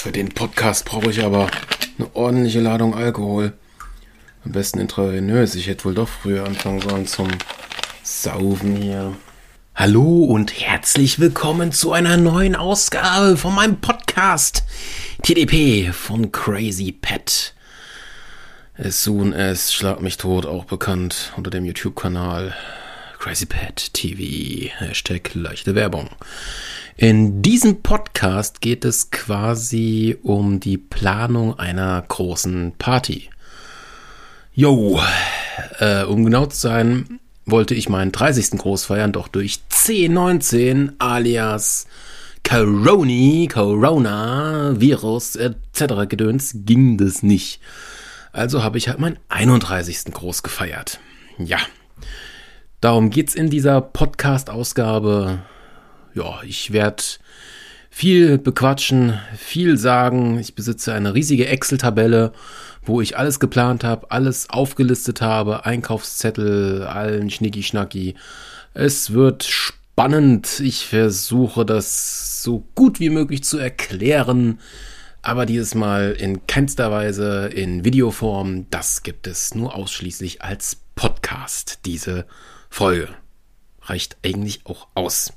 für den Podcast brauche ich aber eine ordentliche Ladung Alkohol. Am besten intravenös. Ich hätte wohl doch früher anfangen sollen zum Saufen hier. Hallo und herzlich willkommen zu einer neuen Ausgabe von meinem Podcast TDP von Crazy Pet. As soon as Schlag mich tot, auch bekannt unter dem YouTube-Kanal Crazy Pet TV. Hashtag leichte Werbung. In diesem Podcast geht es quasi um die Planung einer großen Party. Jo, äh, um genau zu sein, wollte ich meinen 30. Groß feiern, doch durch C19 alias Coroni, Corona, Virus etc. Gedöns ging das nicht. Also habe ich halt meinen 31. Groß gefeiert. Ja, darum geht's in dieser Podcast-Ausgabe ja, ich werde viel bequatschen, viel sagen. Ich besitze eine riesige Excel-Tabelle, wo ich alles geplant habe, alles aufgelistet habe, Einkaufszettel, allen Schnicki-Schnacki. Es wird spannend. Ich versuche das so gut wie möglich zu erklären, aber dieses Mal in keinster Weise in Videoform. Das gibt es nur ausschließlich als Podcast, diese Folge reicht eigentlich auch aus.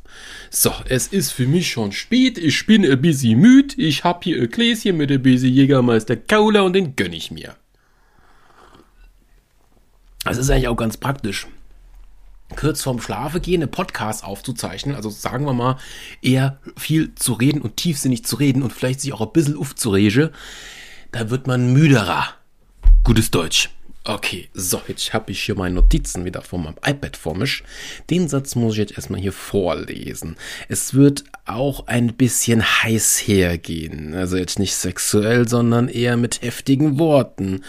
So, es ist für mich schon spät, ich bin ein bisschen müde, ich hab hier ein Gläschen mit ein bisschen Jägermeister Cola und den gönn ich mir. Das ist eigentlich auch ganz praktisch. Kurz vorm Schlafe gehen, eine Podcast aufzuzeichnen, also sagen wir mal, eher viel zu reden und tiefsinnig zu reden und vielleicht sich auch ein bisschen aufzurege, da wird man müderer. Gutes Deutsch. Okay, so, jetzt habe ich hier meine Notizen wieder von meinem iPad vor mich. Den Satz muss ich jetzt erstmal hier vorlesen. Es wird auch ein bisschen heiß hergehen. Also jetzt nicht sexuell, sondern eher mit heftigen Worten.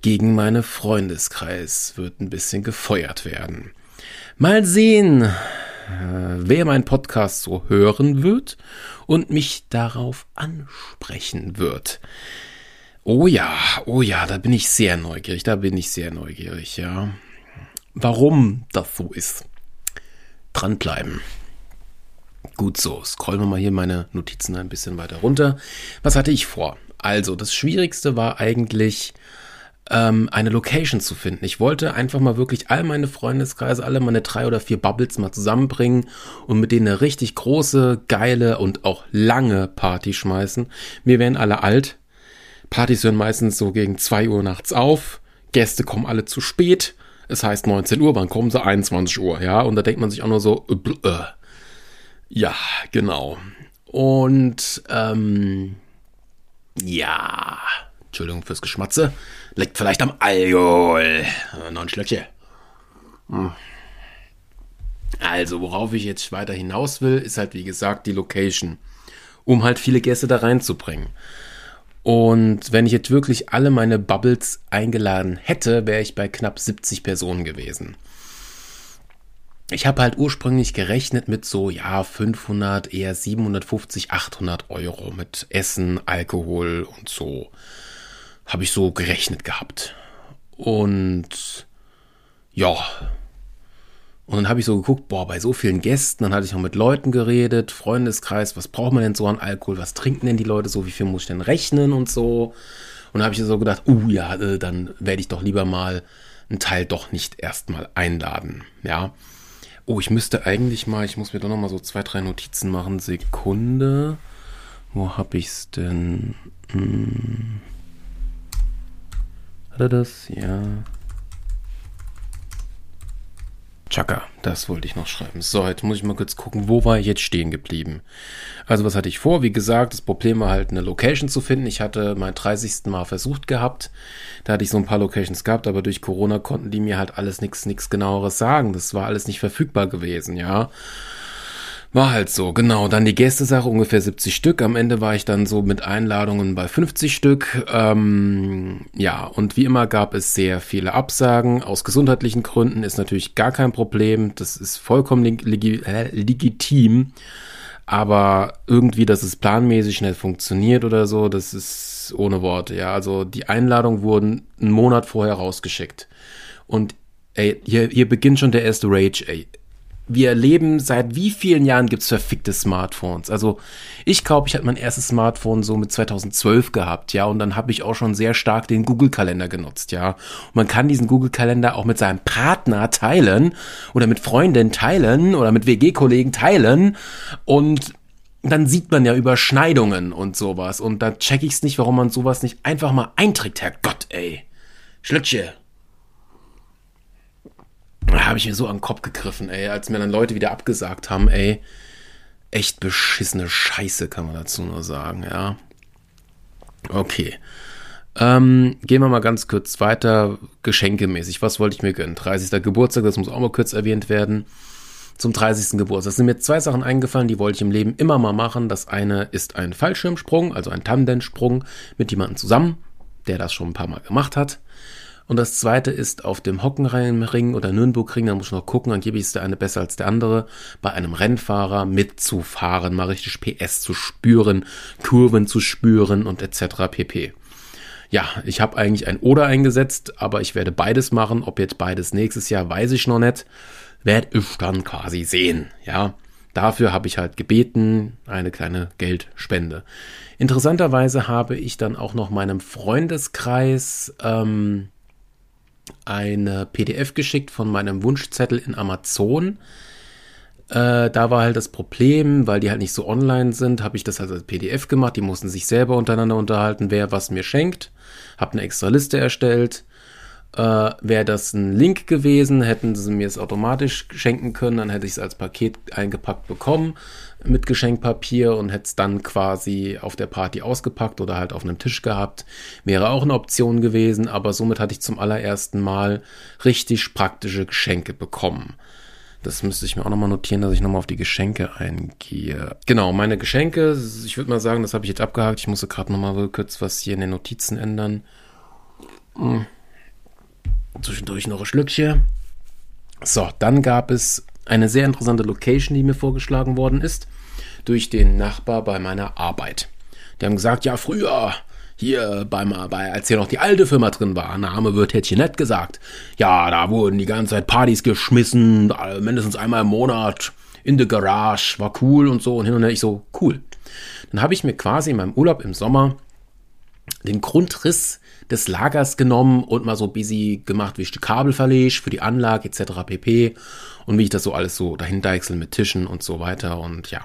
Gegen meine Freundeskreis wird ein bisschen gefeuert werden. Mal sehen, äh, wer meinen Podcast so hören wird und mich darauf ansprechen wird. Oh ja, oh ja, da bin ich sehr neugierig, da bin ich sehr neugierig, ja. Warum das so ist. Dranbleiben. Gut so, scrollen wir mal hier meine Notizen ein bisschen weiter runter. Was hatte ich vor? Also, das Schwierigste war eigentlich, ähm, eine Location zu finden. Ich wollte einfach mal wirklich all meine Freundeskreise, alle meine drei oder vier Bubbles mal zusammenbringen und mit denen eine richtig große, geile und auch lange Party schmeißen. Wir wären alle alt, Partys hören meistens so gegen 2 Uhr nachts auf. Gäste kommen alle zu spät. Es heißt 19 Uhr, wann kommen sie? 21 Uhr, ja. Und da denkt man sich auch nur so, äh, äh. ja, genau. Und, ähm, ja, Entschuldigung fürs Geschmatze. Liegt vielleicht am Alkohol. Äh, noch ein Schlöckchen. Hm. Also, worauf ich jetzt weiter hinaus will, ist halt, wie gesagt, die Location. Um halt viele Gäste da reinzubringen. Und wenn ich jetzt wirklich alle meine Bubbles eingeladen hätte, wäre ich bei knapp 70 Personen gewesen. Ich habe halt ursprünglich gerechnet mit so, ja, 500, eher 750, 800 Euro mit Essen, Alkohol und so. Habe ich so gerechnet gehabt. Und ja, und dann habe ich so geguckt, boah, bei so vielen Gästen, dann hatte ich noch mit Leuten geredet, Freundeskreis, was braucht man denn so an Alkohol, was trinken denn die Leute so, wie viel muss ich denn rechnen und so. Und dann habe ich so gedacht, uh ja, äh, dann werde ich doch lieber mal einen Teil doch nicht erstmal einladen, ja. Oh, ich müsste eigentlich mal, ich muss mir doch noch mal so zwei, drei Notizen machen. Sekunde. Wo habe ich's denn? Hm. Hat er das? Ja. Chaka, das wollte ich noch schreiben. So, jetzt muss ich mal kurz gucken, wo war ich jetzt stehen geblieben. Also, was hatte ich vor? Wie gesagt, das Problem war halt, eine Location zu finden. Ich hatte mein 30. Mal versucht gehabt. Da hatte ich so ein paar Locations gehabt, aber durch Corona konnten die mir halt alles nichts, nichts genaueres sagen. Das war alles nicht verfügbar gewesen, ja. War halt so, genau. Dann die Gästesache, ungefähr 70 Stück. Am Ende war ich dann so mit Einladungen bei 50 Stück. Ähm, ja, und wie immer gab es sehr viele Absagen. Aus gesundheitlichen Gründen ist natürlich gar kein Problem. Das ist vollkommen leg äh, legitim. Aber irgendwie, dass es planmäßig schnell funktioniert oder so, das ist ohne Worte. Ja, also die Einladungen wurden einen Monat vorher rausgeschickt. Und ey, hier, hier beginnt schon der erste Rage, ey wir leben seit wie vielen Jahren gibt's verfickte Smartphones? Also ich glaube, ich hatte mein erstes Smartphone so mit 2012 gehabt, ja, und dann habe ich auch schon sehr stark den Google-Kalender genutzt, ja. Und man kann diesen Google-Kalender auch mit seinem Partner teilen oder mit Freunden teilen oder mit WG-Kollegen teilen und dann sieht man ja Überschneidungen und sowas und da check ich's nicht, warum man sowas nicht einfach mal einträgt, Herr Gott, ey. Schlückchen. Da habe ich mir so an den Kopf gegriffen, ey, als mir dann Leute wieder abgesagt haben, ey. Echt beschissene Scheiße, kann man dazu nur sagen, ja. Okay. Ähm, gehen wir mal ganz kurz weiter, geschenkemäßig. Was wollte ich mir gönnen? 30. Geburtstag, das muss auch mal kurz erwähnt werden. Zum 30. Geburtstag sind mir zwei Sachen eingefallen, die wollte ich im Leben immer mal machen. Das eine ist ein Fallschirmsprung, also ein Tandemsprung mit jemandem zusammen, der das schon ein paar Mal gemacht hat. Und das zweite ist auf dem Hockenheimring oder Nürnbergring, da muss ich noch gucken, angeblich ist der eine besser als der andere, bei einem Rennfahrer mitzufahren, mal richtig PS zu spüren, Kurven zu spüren und etc. pp. Ja, ich habe eigentlich ein Oder eingesetzt, aber ich werde beides machen. Ob jetzt beides nächstes Jahr, weiß ich noch nicht. Werde ich dann quasi sehen. Ja, dafür habe ich halt gebeten, eine kleine Geldspende. Interessanterweise habe ich dann auch noch meinem Freundeskreis ähm, eine PDF geschickt von meinem Wunschzettel in Amazon. Äh, da war halt das Problem, weil die halt nicht so online sind, habe ich das halt als PDF gemacht. Die mussten sich selber untereinander unterhalten, wer was mir schenkt. Habe eine extra Liste erstellt. Äh, Wäre das ein Link gewesen, hätten sie mir es automatisch schenken können, dann hätte ich es als Paket eingepackt bekommen mit Geschenkpapier und hätte es dann quasi auf der Party ausgepackt oder halt auf einem Tisch gehabt. Wäre auch eine Option gewesen, aber somit hatte ich zum allerersten Mal richtig praktische Geschenke bekommen. Das müsste ich mir auch nochmal notieren, dass ich nochmal auf die Geschenke eingehe. Genau, meine Geschenke, ich würde mal sagen, das habe ich jetzt abgehakt. Ich musste gerade nochmal kurz was hier in den Notizen ändern. Hm. Zwischendurch noch ein Schlückchen. So, dann gab es eine sehr interessante Location, die mir vorgeschlagen worden ist, durch den Nachbar bei meiner Arbeit. Die haben gesagt, ja, früher, hier beim, bei, als hier noch die alte Firma drin war, Name wird hätte ich nicht gesagt. Ja, da wurden die ganze Zeit Partys geschmissen, mindestens einmal im Monat in der Garage, war cool und so und hin und her. Ich so, cool. Dann habe ich mir quasi in meinem Urlaub im Sommer den Grundriss des Lagers genommen und mal so busy gemacht, wie ich die Kabel verlege für die Anlage etc. pp. Und wie ich das so alles so dahin deichsel mit Tischen und so weiter und ja.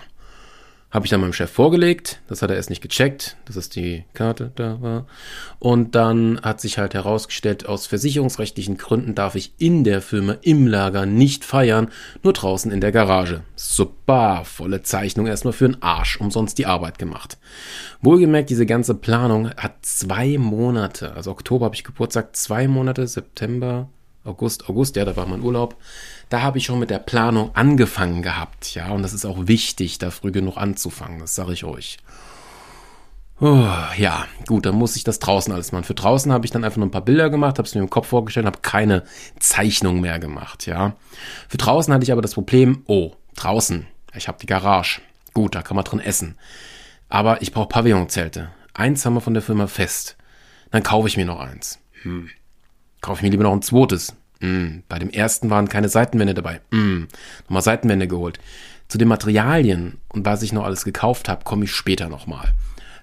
Habe ich dann meinem Chef vorgelegt, das hat er erst nicht gecheckt, dass es die Karte da war. Und dann hat sich halt herausgestellt, aus versicherungsrechtlichen Gründen darf ich in der Firma im Lager nicht feiern, nur draußen in der Garage. Super, volle Zeichnung erstmal für den Arsch, umsonst die Arbeit gemacht. Wohlgemerkt, diese ganze Planung hat zwei Monate, also Oktober habe ich Geburtstag, zwei Monate, September, August, August, ja, da war mein Urlaub. Da habe ich schon mit der Planung angefangen gehabt, ja, und das ist auch wichtig, da früh genug anzufangen, das sage ich euch. Oh, ja, gut, dann muss ich das draußen alles machen. Für draußen habe ich dann einfach nur ein paar Bilder gemacht, habe es mir im Kopf vorgestellt, habe keine Zeichnung mehr gemacht, ja. Für draußen hatte ich aber das Problem, oh, draußen, ich habe die Garage. Gut, da kann man drin essen. Aber ich brauche Pavillonzelte. Eins haben wir von der Firma fest. Dann kaufe ich mir noch eins. Hm kaufe ich mir lieber noch ein zweites. Mm, bei dem ersten waren keine Seitenwände dabei. Mm, nochmal Seitenwände geholt. Zu den Materialien und was ich noch alles gekauft habe, komme ich später nochmal.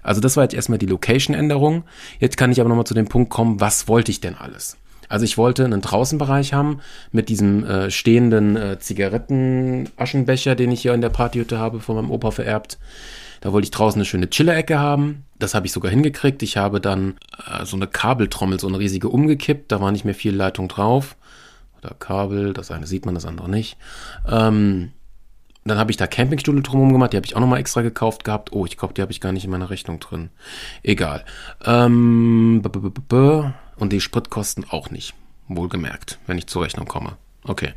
Also das war jetzt erstmal die Location-Änderung. Jetzt kann ich aber nochmal zu dem Punkt kommen, was wollte ich denn alles? Also ich wollte einen Draußenbereich haben mit diesem äh, stehenden äh, Zigaretten-Aschenbecher, den ich hier in der Partyhütte habe, von meinem Opa vererbt. Da wollte ich draußen eine schöne Chiller-Ecke haben. Das habe ich sogar hingekriegt. Ich habe dann äh, so eine Kabeltrommel, so eine riesige umgekippt. Da war nicht mehr viel Leitung drauf. Oder Kabel, das eine sieht man, das andere nicht. Ähm, dann habe ich da Campingstühle drumherum gemacht, die habe ich auch nochmal extra gekauft gehabt. Oh, ich glaube, die habe ich gar nicht in meiner Rechnung drin. Egal. Ähm, und die Spritkosten auch nicht. Wohlgemerkt, wenn ich zur Rechnung komme. Okay.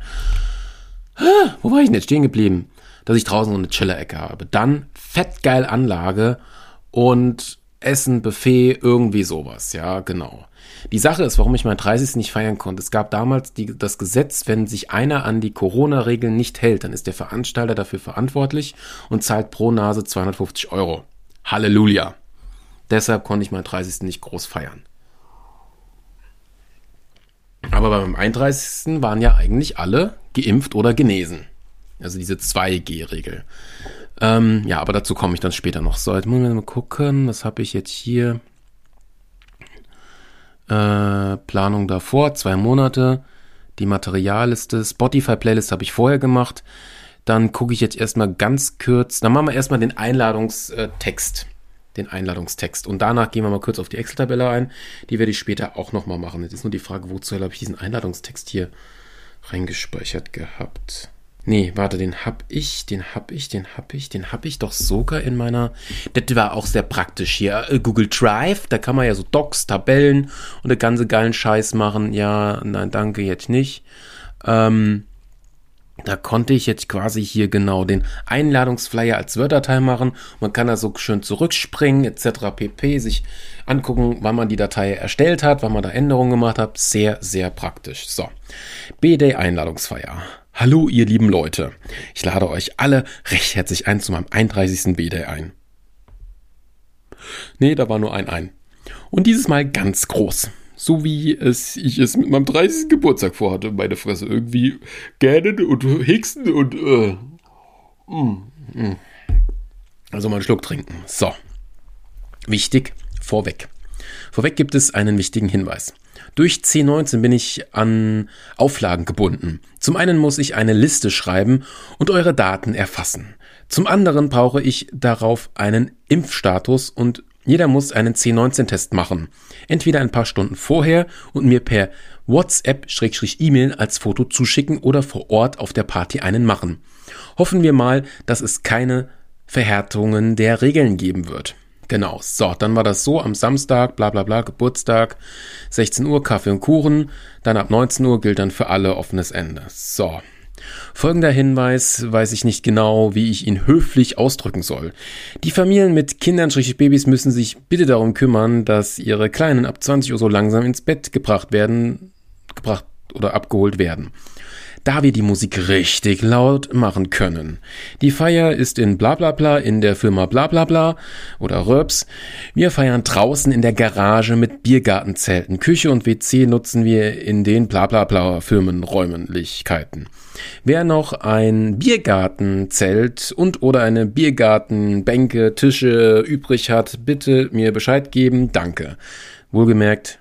Wo war ich denn jetzt stehen geblieben? dass ich draußen so eine Chiller-Ecke habe. Dann fettgeil Anlage und Essen, Buffet, irgendwie sowas. Ja, genau. Die Sache ist, warum ich mein 30. nicht feiern konnte. Es gab damals die, das Gesetz, wenn sich einer an die Corona-Regeln nicht hält, dann ist der Veranstalter dafür verantwortlich und zahlt pro Nase 250 Euro. Halleluja. Deshalb konnte ich mein 30. nicht groß feiern. Aber beim 31. waren ja eigentlich alle geimpft oder genesen. Also diese 2G-Regel. Ähm, ja, aber dazu komme ich dann später noch. So, jetzt muss ich mal gucken, was habe ich jetzt hier? Äh, Planung davor, zwei Monate. Die Materialliste, Spotify-Playlist habe ich vorher gemacht. Dann gucke ich jetzt erstmal ganz kurz, dann machen wir erstmal den Einladungstext. Den Einladungstext. Und danach gehen wir mal kurz auf die Excel-Tabelle ein. Die werde ich später auch nochmal machen. Jetzt ist nur die Frage, wozu habe ich diesen Einladungstext hier reingespeichert gehabt? Nee, warte, den hab ich, den hab ich, den hab ich, den hab ich doch sogar in meiner. Das war auch sehr praktisch hier. Äh, Google Drive, da kann man ja so Docs, Tabellen und der ganze geilen Scheiß machen. Ja, nein, danke, jetzt nicht. Ähm, da konnte ich jetzt quasi hier genau den Einladungsflyer als Word-Datei machen. Man kann da so schön zurückspringen, etc. pp. sich angucken, wann man die Datei erstellt hat, wann man da Änderungen gemacht hat. Sehr, sehr praktisch. So. B-Day Einladungsfeier. Hallo, ihr lieben Leute. Ich lade euch alle recht herzlich ein zu meinem 31. B-Day ein. Nee, da war nur ein Ein. Und dieses Mal ganz groß. So wie es, ich es mit meinem 30. Geburtstag vorhatte, meine Fresse. Irgendwie gähnen und hicksen und, äh, mm, mm. Also mal einen Schluck trinken. So. Wichtig, vorweg. Vorweg gibt es einen wichtigen Hinweis. Durch C19 bin ich an Auflagen gebunden. Zum einen muss ich eine Liste schreiben und eure Daten erfassen. Zum anderen brauche ich darauf einen Impfstatus und jeder muss einen C19-Test machen. Entweder ein paar Stunden vorher und mir per WhatsApp-E-Mail als Foto zuschicken oder vor Ort auf der Party einen machen. Hoffen wir mal, dass es keine Verhärtungen der Regeln geben wird. Genau, so, dann war das so am Samstag, bla bla bla, Geburtstag, 16 Uhr Kaffee und Kuchen, dann ab 19 Uhr gilt dann für alle offenes Ende. So. Folgender Hinweis, weiß ich nicht genau, wie ich ihn höflich ausdrücken soll. Die Familien mit Kindern, Babys müssen sich bitte darum kümmern, dass ihre Kleinen ab 20 Uhr so langsam ins Bett gebracht werden, gebracht oder abgeholt werden da wir die Musik richtig laut machen können. Die Feier ist in Blablabla in der Firma Blablabla oder Röps. Wir feiern draußen in der Garage mit Biergartenzelten. Küche und WC nutzen wir in den Blablabla Firmenräumlichkeiten. Wer noch ein Biergartenzelt und oder eine Biergartenbänke, Tische übrig hat, bitte mir Bescheid geben. Danke. Wohlgemerkt,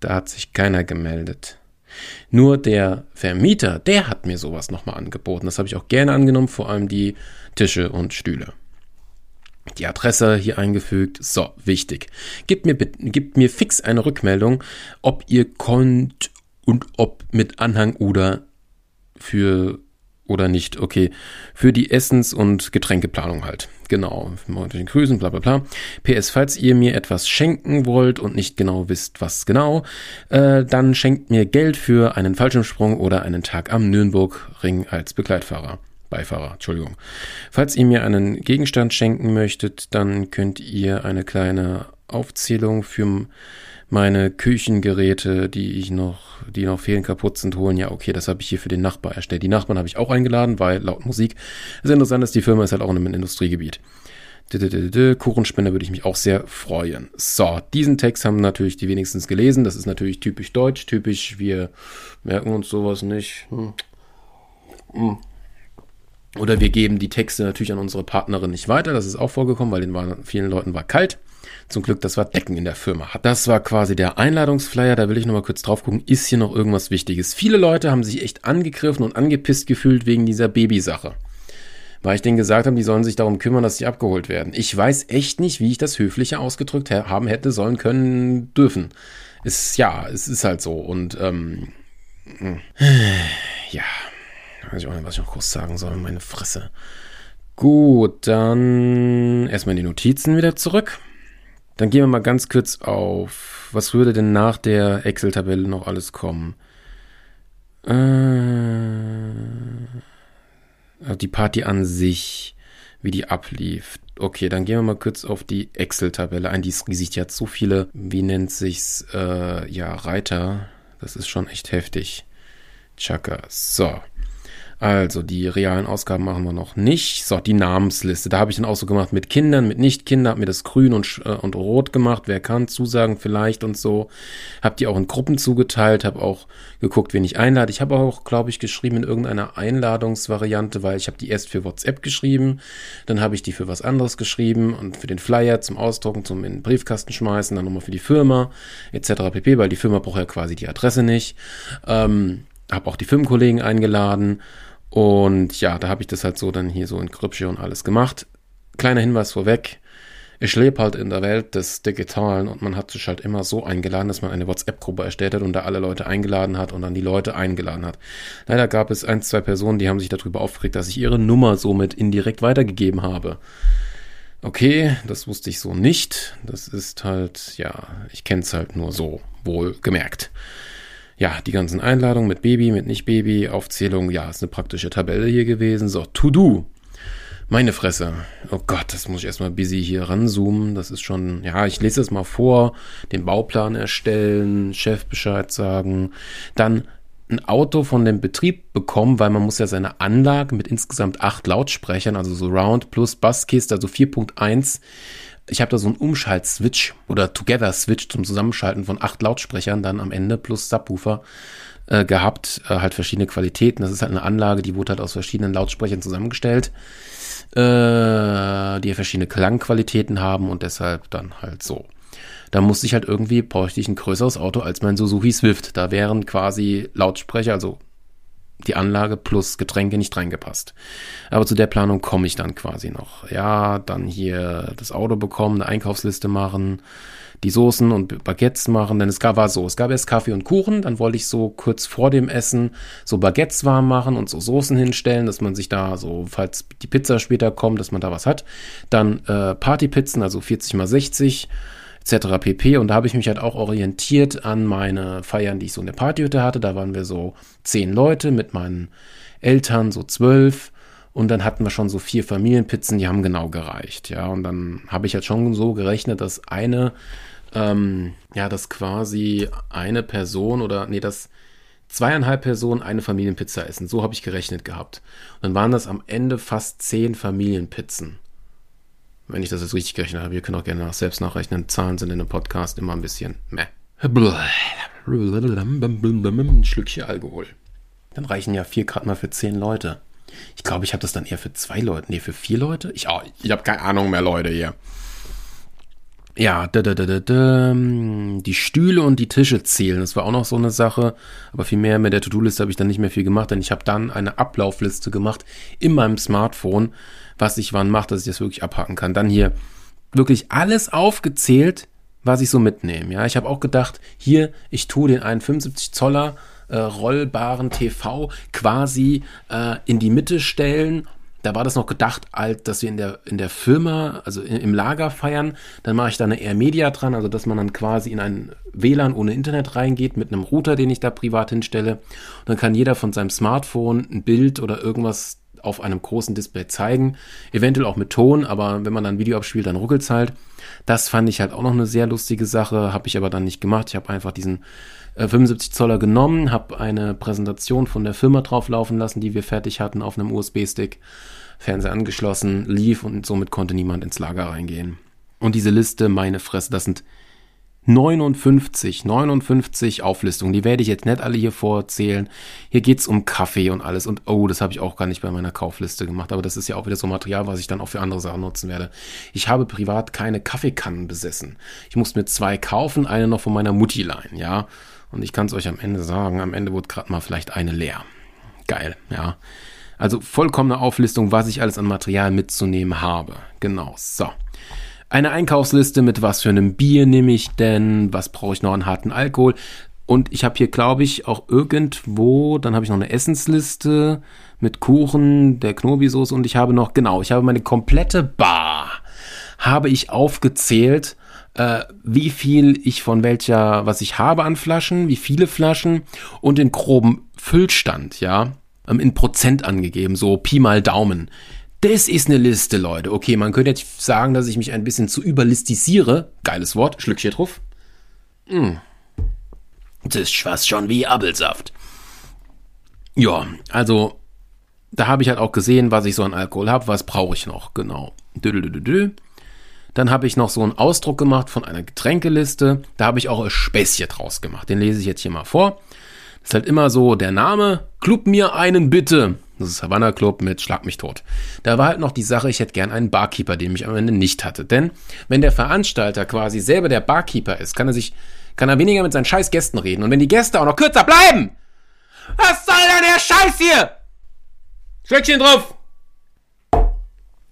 da hat sich keiner gemeldet. Nur der Vermieter, der hat mir sowas nochmal angeboten. Das habe ich auch gerne angenommen, vor allem die Tische und Stühle. Die Adresse hier eingefügt. So, wichtig. Gebt mir, gebt mir fix eine Rückmeldung, ob ihr konnt und ob mit Anhang oder für oder nicht. Okay, für die Essens- und Getränkeplanung halt. Genau, den Grüßen, bla bla bla. PS, falls ihr mir etwas schenken wollt und nicht genau wisst, was genau, äh, dann schenkt mir Geld für einen Fallschirmsprung oder einen Tag am Nürnbergring als Begleitfahrer. Beifahrer, Entschuldigung. Falls ihr mir einen Gegenstand schenken möchtet, dann könnt ihr eine kleine Aufzählung für meine Küchengeräte, die ich noch, die noch fehlen, kaputt sind, holen. Ja, okay, das habe ich hier für den Nachbar erstellt. Die Nachbarn habe ich auch eingeladen, weil laut Musik. Ist interessant, dass die Firma ist halt auch in einem Industriegebiet. Kuchenspender würde ich mich auch sehr freuen. So, diesen Text haben natürlich die wenigstens gelesen. Das ist natürlich typisch deutsch, typisch, wir merken uns sowas nicht. Hm. Hm. Oder wir geben die Texte natürlich an unsere Partnerin nicht weiter. Das ist auch vorgekommen, weil den vielen Leuten war kalt. Zum Glück, das war Decken in der Firma. Das war quasi der Einladungsflyer. Da will ich nochmal kurz drauf gucken. Ist hier noch irgendwas Wichtiges? Viele Leute haben sich echt angegriffen und angepisst gefühlt wegen dieser Babysache. Weil ich denen gesagt habe, die sollen sich darum kümmern, dass sie abgeholt werden. Ich weiß echt nicht, wie ich das höflicher ausgedrückt haben hätte sollen können dürfen. Ist, ja, es ist halt so. Und, ähm, ja, weiß ich auch nicht, was ich noch groß sagen soll. Meine Fresse. Gut, dann erstmal die Notizen wieder zurück. Dann gehen wir mal ganz kurz auf, was würde denn nach der Excel-Tabelle noch alles kommen? Äh, die Party an sich, wie die ablief. Okay, dann gehen wir mal kurz auf die Excel-Tabelle ein. Die sieht ja so viele, wie nennt sich's, äh, ja, Reiter. Das ist schon echt heftig. Chaka. So. Also, die realen Ausgaben machen wir noch nicht. So, die Namensliste. Da habe ich dann auch so gemacht mit Kindern, mit Nicht-Kindern, habe mir das grün und, äh, und rot gemacht. Wer kann zusagen vielleicht und so. Hab die auch in Gruppen zugeteilt, habe auch geguckt, wen ich einlade. Ich habe auch, glaube ich, geschrieben in irgendeiner Einladungsvariante, weil ich habe die erst für WhatsApp geschrieben, dann habe ich die für was anderes geschrieben und für den Flyer zum Ausdrucken, zum in den Briefkasten schmeißen, dann nochmal für die Firma etc. pp, weil die Firma braucht ja quasi die Adresse nicht. Ähm, habe auch die Firmenkollegen eingeladen und ja, da habe ich das halt so dann hier so in Grübsche und alles gemacht. Kleiner Hinweis vorweg. Ich lebe halt in der Welt des Digitalen und man hat sich halt immer so eingeladen, dass man eine WhatsApp-Gruppe erstellt hat und da alle Leute eingeladen hat und dann die Leute eingeladen hat. Leider gab es ein, zwei Personen, die haben sich darüber aufgeregt, dass ich ihre Nummer somit indirekt weitergegeben habe. Okay, das wusste ich so nicht. Das ist halt, ja, ich kenne es halt nur so, wohl gemerkt ja, die ganzen Einladungen mit Baby, mit Nicht-Baby, Aufzählung, ja, ist eine praktische Tabelle hier gewesen. So, To-Do. Meine Fresse. Oh Gott, das muss ich erstmal busy hier ranzoomen. Das ist schon, ja, ich lese es mal vor. Den Bauplan erstellen, Chef Bescheid sagen. Dann ein Auto von dem Betrieb bekommen, weil man muss ja seine Anlage mit insgesamt acht Lautsprechern, also so Round plus Basskiste, also 4.1, ich habe da so einen Umschalt-Switch oder Together-Switch zum Zusammenschalten von acht Lautsprechern dann am Ende plus Subwoofer äh, gehabt, äh, halt verschiedene Qualitäten. Das ist halt eine Anlage, die wurde halt aus verschiedenen Lautsprechern zusammengestellt, äh, die verschiedene Klangqualitäten haben und deshalb dann halt so. Da musste ich halt irgendwie, bräuchte ich ein größeres Auto als mein Suzuki Swift. Da wären quasi Lautsprecher, also die Anlage plus Getränke nicht reingepasst. Aber zu der Planung komme ich dann quasi noch. Ja, dann hier das Auto bekommen, eine Einkaufsliste machen, die Soßen und Baguettes machen, denn es gab, war so, es gab erst Kaffee und Kuchen, dann wollte ich so kurz vor dem Essen so Baguettes warm machen und so Soßen hinstellen, dass man sich da so, falls die Pizza später kommt, dass man da was hat. Dann äh, Partypizzen, also 40 mal 60 etc. pp. Und da habe ich mich halt auch orientiert an meine Feiern, die ich so in der Partyhütte hatte. Da waren wir so zehn Leute mit meinen Eltern, so zwölf. Und dann hatten wir schon so vier Familienpizzen, die haben genau gereicht. Ja, und dann habe ich halt schon so gerechnet, dass eine, ähm, ja, dass quasi eine Person oder, nee, dass zweieinhalb Personen eine Familienpizza essen. So habe ich gerechnet gehabt. Und dann waren das am Ende fast zehn Familienpizzen wenn ich das jetzt richtig gerechnet habe. Ihr könnt auch gerne nach selbst nachrechnen. Zahlen sind in einem Podcast immer ein bisschen meh. Ein Schlückchen Alkohol. Dann reichen ja vier Grad mal für zehn Leute. Ich glaube, ich habe das dann eher für zwei Leute. Nee, für vier Leute? Ich, oh, ich habe keine Ahnung mehr, Leute hier. Ja, da, da, da, da, da, die Stühle und die Tische zählen. Das war auch noch so eine Sache. Aber viel mehr mit der To-Do-Liste habe ich dann nicht mehr viel gemacht, denn ich habe dann eine Ablaufliste gemacht in meinem Smartphone, was ich wann mache, dass ich das wirklich abhaken kann. Dann hier wirklich alles aufgezählt, was ich so mitnehme. Ja, ich habe auch gedacht, hier, ich tue den einen 75 Zoller äh, rollbaren TV quasi äh, in die Mitte stellen da war das noch gedacht, alt, dass wir in der, in der Firma, also im Lager feiern. Dann mache ich da eine Air Media dran, also dass man dann quasi in ein WLAN ohne Internet reingeht mit einem Router, den ich da privat hinstelle. Und dann kann jeder von seinem Smartphone ein Bild oder irgendwas auf einem großen Display zeigen. Eventuell auch mit Ton, aber wenn man dann Video abspielt, dann ruckelt es halt. Das fand ich halt auch noch eine sehr lustige Sache, habe ich aber dann nicht gemacht. Ich habe einfach diesen 75 äh, Zoller genommen, habe eine Präsentation von der Firma drauflaufen lassen, die wir fertig hatten auf einem USB-Stick, Fernseher angeschlossen, lief und somit konnte niemand ins Lager reingehen. Und diese Liste, meine Fresse, das sind 59, 59 Auflistungen. Die werde ich jetzt nicht alle hier vorzählen. Hier geht's um Kaffee und alles. Und oh, das habe ich auch gar nicht bei meiner Kaufliste gemacht. Aber das ist ja auch wieder so Material, was ich dann auch für andere Sachen nutzen werde. Ich habe privat keine Kaffeekannen besessen. Ich musste mir zwei kaufen, eine noch von meiner Mutti leihen, ja. Und ich kann es euch am Ende sagen, am Ende wurde gerade mal vielleicht eine leer. Geil, ja. Also vollkommene Auflistung, was ich alles an Material mitzunehmen habe. Genau, so. Eine Einkaufsliste mit was für einem Bier nehme ich denn, was brauche ich noch an harten Alkohol. Und ich habe hier, glaube ich, auch irgendwo, dann habe ich noch eine Essensliste mit Kuchen, der Knobi-Soße und ich habe noch, genau, ich habe meine komplette Bar, habe ich aufgezählt äh, wie viel ich von welcher, was ich habe an Flaschen, wie viele Flaschen und den groben Füllstand, ja, ähm, in Prozent angegeben, so Pi mal Daumen. Das ist eine Liste, Leute. Okay, man könnte jetzt sagen, dass ich mich ein bisschen zu überlistisiere. Geiles Wort, Schlückchen drauf. Mm. Das fast schon wie Apfelsaft. Ja, also da habe ich halt auch gesehen, was ich so an Alkohol habe, was brauche ich noch, genau. Dann habe ich noch so einen Ausdruck gemacht von einer Getränkeliste. Da habe ich auch ein Späßchen draus gemacht. Den lese ich jetzt hier mal vor. Das ist halt immer so der Name. Club mir einen bitte. Das ist Havana Club mit Schlag mich tot. Da war halt noch die Sache, ich hätte gern einen Barkeeper, den ich am Ende nicht hatte. Denn wenn der Veranstalter quasi selber der Barkeeper ist, kann er sich, kann er weniger mit seinen scheiß Gästen reden. Und wenn die Gäste auch noch kürzer bleiben, was soll denn der Scheiß hier? Schlöckchen drauf.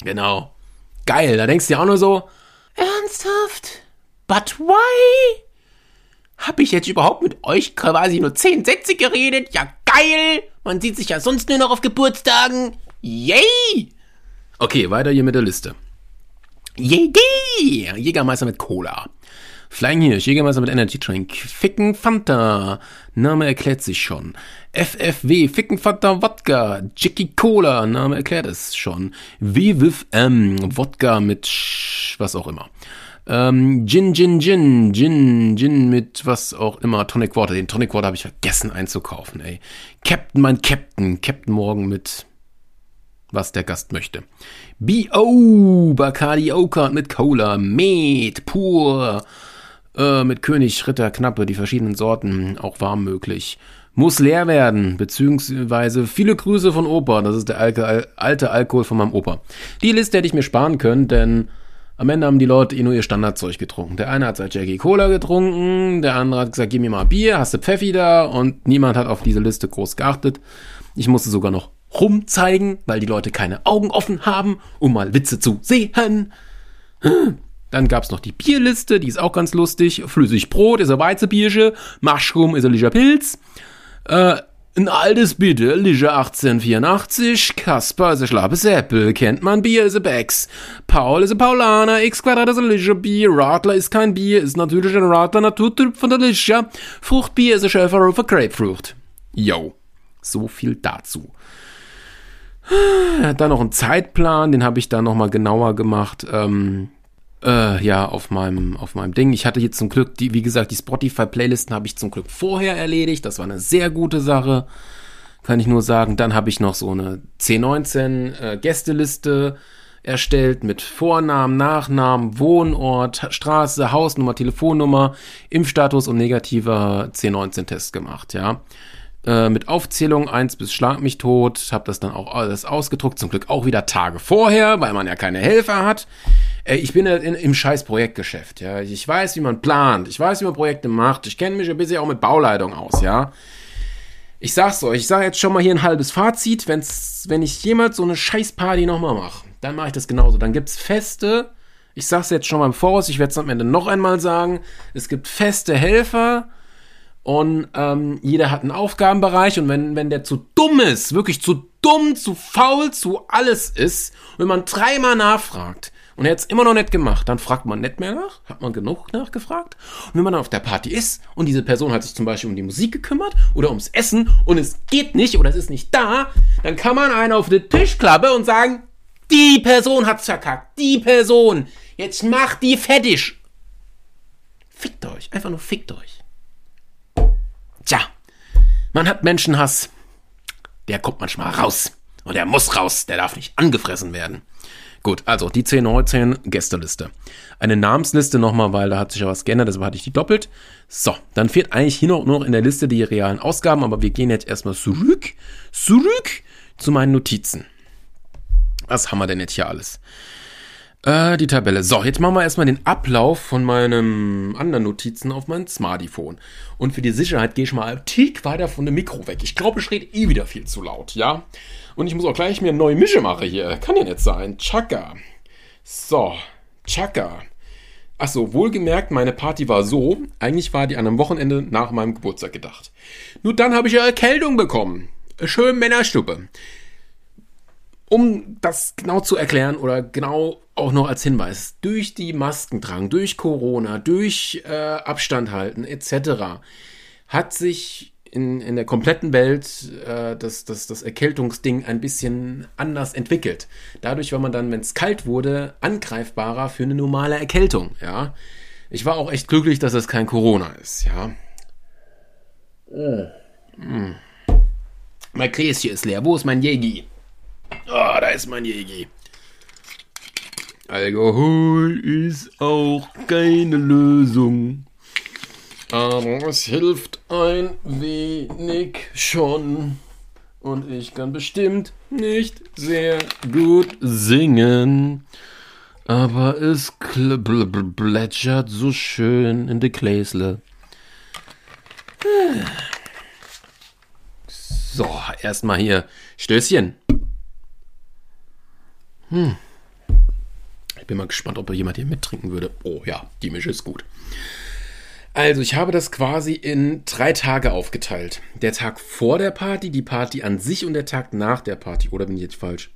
Genau. Geil, da denkst du dir auch nur so, ernsthaft? But why? Hab ich jetzt überhaupt mit euch quasi nur zehn Sätze geredet? Ja, geil! Man sieht sich ja sonst nur noch auf Geburtstagen. Yay! Okay, weiter hier mit der Liste. Yay! Jägermeister mit Cola. Flying Hirsch, Jägermeister mit Energy Drink. Ficken Fanta. Name erklärt sich schon. FFW, Ficken Fanta Wodka. Jackie Cola. Name erklärt es schon. WWF M. Wodka mit Sch was auch immer. Ähm, Gin, Gin, Gin, Gin, Gin mit was auch immer, Tonic Water. Den Tonic Water habe ich vergessen einzukaufen, ey. Captain, mein Captain, Captain Morgan mit was der Gast möchte. B.O. Bacardi Oakard mit Cola, Met, pur, äh, mit König, Ritter, Knappe, die verschiedenen Sorten, auch warm möglich. Muss leer werden, beziehungsweise viele Grüße von Opa, das ist der alte, alte Alkohol von meinem Opa. Die Liste hätte ich mir sparen können, denn am Ende haben die Leute eh nur ihr Standardzeug getrunken. Der eine hat seit Jackie Cola getrunken, der andere hat gesagt, gib mir mal Bier, hast du Pfeffi da und niemand hat auf diese Liste groß geachtet. Ich musste sogar noch rumzeigen, weil die Leute keine Augen offen haben, um mal Witze zu sehen. Dann gab's noch die Bierliste, die ist auch ganz lustig. Flüssig Brot ist ein Weizebiersche, Mushroom ist ein Lischer Pilz. Äh, ein altes Bitte, Lige 1884, Kasper ist ein schlapes Äppel, kennt man Bier ist ein Becks, Paul ist ein Paulaner, X Quadrat ist ein Lige Bier, Radler ist kein Bier, ist natürlich ein Radler Naturtyp von der Lige, Fruchtbier ist ein Schäfer für Grapefruit. Yo, so viel dazu. Dann noch ein Zeitplan, den habe ich dann nochmal genauer gemacht. Ähm, äh, ja, auf meinem, auf meinem Ding. Ich hatte jetzt zum Glück, die, wie gesagt, die Spotify-Playlisten habe ich zum Glück vorher erledigt. Das war eine sehr gute Sache. Kann ich nur sagen. Dann habe ich noch so eine C19 äh, erstellt mit Vornamen, Nachnamen, Wohnort, Straße, Hausnummer, Telefonnummer, Impfstatus und negativer C19-Test gemacht, ja. Äh, mit Aufzählung 1 bis Schlag mich tot, habe das dann auch alles ausgedruckt, zum Glück auch wieder Tage vorher, weil man ja keine Helfer hat. Äh, ich bin in, im scheiß Projektgeschäft, ja. Ich weiß, wie man plant, ich weiß, wie man Projekte macht, ich kenne mich ein bisschen auch mit Bauleitung aus, ja. Ich sag's euch, ich sage jetzt schon mal hier ein halbes Fazit, wenn's, wenn ich jemals so eine Scheißparty nochmal mache, dann mache ich das genauso. Dann gibt's Feste, ich sag's jetzt schon mal im Voraus, ich werde es am Ende noch einmal sagen, es gibt feste Helfer, und ähm, jeder hat einen Aufgabenbereich und wenn, wenn der zu dumm ist, wirklich zu dumm, zu faul, zu alles ist, wenn man dreimal nachfragt und er hat es immer noch nicht gemacht, dann fragt man nicht mehr nach, hat man genug nachgefragt. Und wenn man dann auf der Party ist und diese Person hat sich zum Beispiel um die Musik gekümmert oder ums Essen und es geht nicht oder es ist nicht da, dann kann man einen auf den Tisch klappen und sagen, die Person hat's verkackt, die Person, jetzt macht die fettig. Fickt euch, einfach nur fickt euch. Tja, man hat Menschenhass. Der kommt manchmal raus. Und der muss raus. Der darf nicht angefressen werden. Gut, also die 10, 19 Gästeliste. Eine Namensliste nochmal, weil da hat sich ja was geändert, deshalb hatte ich die doppelt. So, dann fehlt eigentlich hier noch, noch in der Liste die realen Ausgaben, aber wir gehen jetzt erstmal zurück, zurück zu meinen Notizen. Was haben wir denn jetzt hier alles? Äh, die Tabelle. So, jetzt machen wir erstmal den Ablauf von meinem anderen Notizen auf mein Smartphone. Und für die Sicherheit gehe ich mal einen Tick weiter von dem Mikro weg. Ich glaube, ich rede eh wieder viel zu laut, ja? Und ich muss auch gleich mir eine neue Mische machen hier. Kann ja nicht sein. Chaka. So, Chaka. Achso, wohlgemerkt, meine Party war so, eigentlich war die an einem Wochenende nach meinem Geburtstag gedacht. Nur dann habe ich ja Erkältung bekommen. Schön Männerstuppe. Um das genau zu erklären oder genau auch noch als Hinweis, durch die Maskendrang, durch Corona, durch äh, Abstand halten etc. hat sich in, in der kompletten Welt äh, das, das, das Erkältungsding ein bisschen anders entwickelt. Dadurch war man dann, wenn es kalt wurde, angreifbarer für eine normale Erkältung. Ja, ich war auch echt glücklich, dass es kein Corona ist. Ja. Mm. Mm. Mein Gläschen ist leer. Wo ist mein Jägi? Oh, da ist mein Jägi. Alkohol ist auch keine Lösung. Aber es hilft ein wenig schon. Und ich kann bestimmt nicht sehr gut singen. Aber es plätschert so schön in de Gläsle. So, erstmal hier Stößchen. Hm. Ich bin mal gespannt, ob jemand hier mittrinken würde. Oh ja, die Mische ist gut. Also, ich habe das quasi in drei Tage aufgeteilt. Der Tag vor der Party, die Party an sich und der Tag nach der Party. Oder bin ich jetzt falsch?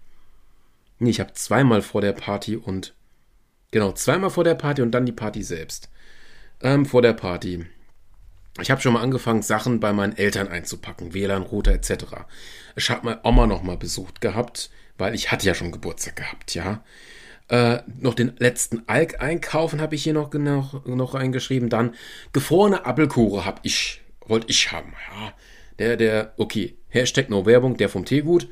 Nee, ich habe zweimal vor der Party und. Genau, zweimal vor der Party und dann die Party selbst. Ähm, vor der Party. Ich habe schon mal angefangen, Sachen bei meinen Eltern einzupacken, WLAN-Router etc. Ich habe meine Oma noch mal besucht gehabt, weil ich hatte ja schon Geburtstag gehabt, ja. Äh, noch den letzten Alk einkaufen habe ich hier noch, noch, noch reingeschrieben. Dann gefrorene Apfelkuchen habe ich, wollte ich haben, ja. Der, der, okay, Hashtag No Werbung, der vom Teegut,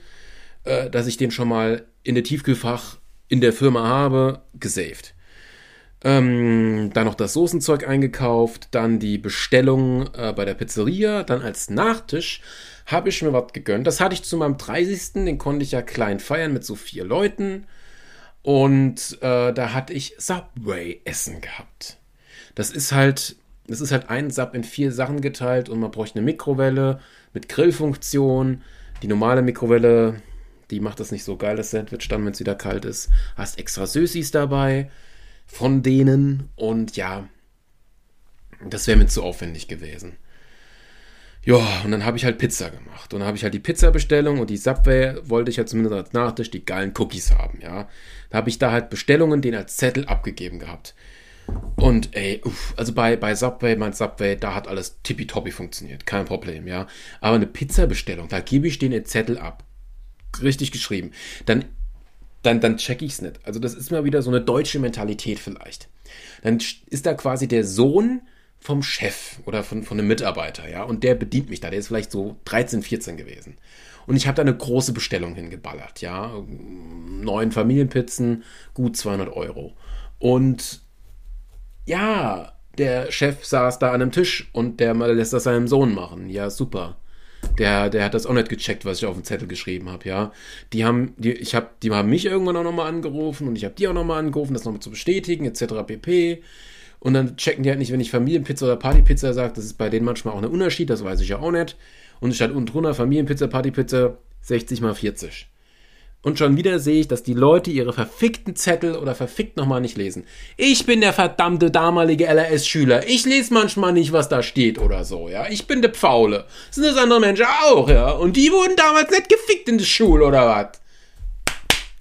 äh, dass ich den schon mal in der Tiefkühlfach in der Firma habe, gesaved. Ähm, dann noch das Soßenzeug eingekauft, dann die Bestellung äh, bei der Pizzeria, dann als Nachtisch habe ich mir was gegönnt. Das hatte ich zu meinem 30. Den konnte ich ja klein feiern mit so vier Leuten. Und äh, da hatte ich Subway-Essen gehabt. Das ist halt, das ist halt ein Sub in vier Sachen geteilt und man bräuchte eine Mikrowelle mit Grillfunktion. Die normale Mikrowelle, die macht das nicht so geil, das Sandwich dann, wenn es wieder kalt ist. Hast extra Süßis dabei von denen und ja, das wäre mir zu aufwendig gewesen. Ja, und dann habe ich halt Pizza gemacht. Und dann habe ich halt die Pizza-Bestellung und die Subway wollte ich ja zumindest als Nachtisch die geilen Cookies haben, ja. Da habe ich da halt Bestellungen den als Zettel abgegeben gehabt. Und ey, uff, also bei, bei Subway, mein Subway, da hat alles tippitoppi funktioniert. Kein Problem, ja. Aber eine Pizza-Bestellung, da gebe ich den Zettel ab. Richtig geschrieben. Dann dann, dann check ich's nicht. Also das ist mal wieder so eine deutsche Mentalität vielleicht. Dann ist da quasi der Sohn vom Chef oder von, von einem Mitarbeiter, ja, und der bedient mich da. Der ist vielleicht so 13, 14 gewesen. Und ich habe da eine große Bestellung hingeballert, ja. Neun Familienpizzen, gut 200 Euro. Und ja, der Chef saß da an einem Tisch und der lässt das seinem Sohn machen. Ja, super der, der hat das auch nicht gecheckt, was ich auf dem Zettel geschrieben habe, ja. Die haben, die, ich habe, die haben mich irgendwann auch nochmal angerufen und ich habe die auch nochmal angerufen, das nochmal zu bestätigen, etc. pp. Und dann checken die halt nicht, wenn ich Familienpizza oder Partypizza sage, das ist bei denen manchmal auch ein Unterschied, das weiß ich ja auch nicht. Und es steht unten drunter Familienpizza, Partypizza 60 mal 40. Und schon wieder sehe ich, dass die Leute ihre verfickten Zettel oder verfickt nochmal nicht lesen. Ich bin der verdammte damalige LRS-Schüler. Ich lese manchmal nicht, was da steht oder so, ja. Ich bin der Pfaule. Sind das andere Menschen auch, ja. Und die wurden damals nicht gefickt in der Schule oder was?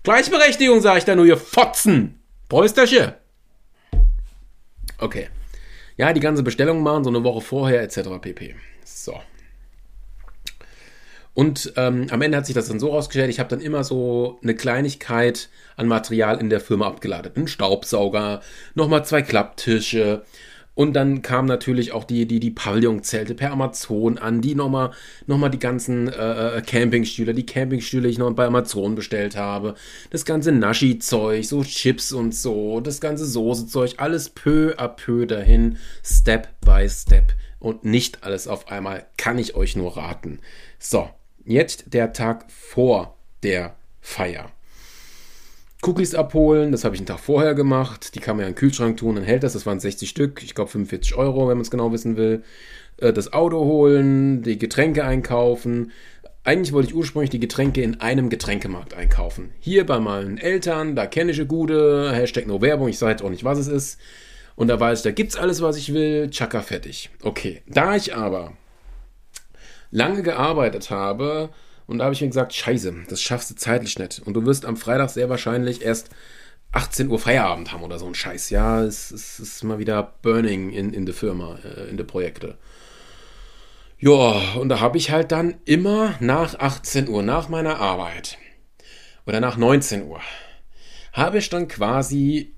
Gleichberechtigung, sage ich da nur, ihr Fotzen. Preusterche. Okay. Ja, die ganze Bestellung machen, so eine Woche vorher, etc. pp. So. Und ähm, am Ende hat sich das dann so rausgestellt, ich habe dann immer so eine Kleinigkeit an Material in der Firma abgeladen. Ein Staubsauger, nochmal zwei Klapptische. Und dann kam natürlich auch die, die, die Pavillonzelte per Amazon an, die nochmal noch mal die ganzen äh, äh, Campingstühle, die Campingstühle, die ich noch bei Amazon bestellt habe. Das ganze Naschi-Zeug, so Chips und so, das ganze Soßezeug, alles peu à peu dahin, Step by Step. Und nicht alles auf einmal, kann ich euch nur raten. So, Jetzt der Tag vor der Feier. Cookies abholen, das habe ich einen Tag vorher gemacht. Die kann man ja in den Kühlschrank tun, dann hält das. Das waren 60 Stück, ich glaube 45 Euro, wenn man es genau wissen will. Äh, das Auto holen, die Getränke einkaufen. Eigentlich wollte ich ursprünglich die Getränke in einem Getränkemarkt einkaufen. Hier bei meinen Eltern, da kenne ich eine gute, Hashtag no Werbung, ich sage jetzt auch nicht, was es ist. Und da weiß ich, da gibt es alles, was ich will, tschakka, fertig. Okay, da ich aber lange gearbeitet habe. Und da habe ich mir gesagt, scheiße, das schaffst du zeitlich nicht. Und du wirst am Freitag sehr wahrscheinlich erst 18 Uhr Feierabend haben oder so ein Scheiß. Ja, es, es ist mal wieder Burning in, in der Firma, äh, in der Projekte. Ja, und da habe ich halt dann immer nach 18 Uhr, nach meiner Arbeit oder nach 19 Uhr, habe ich dann quasi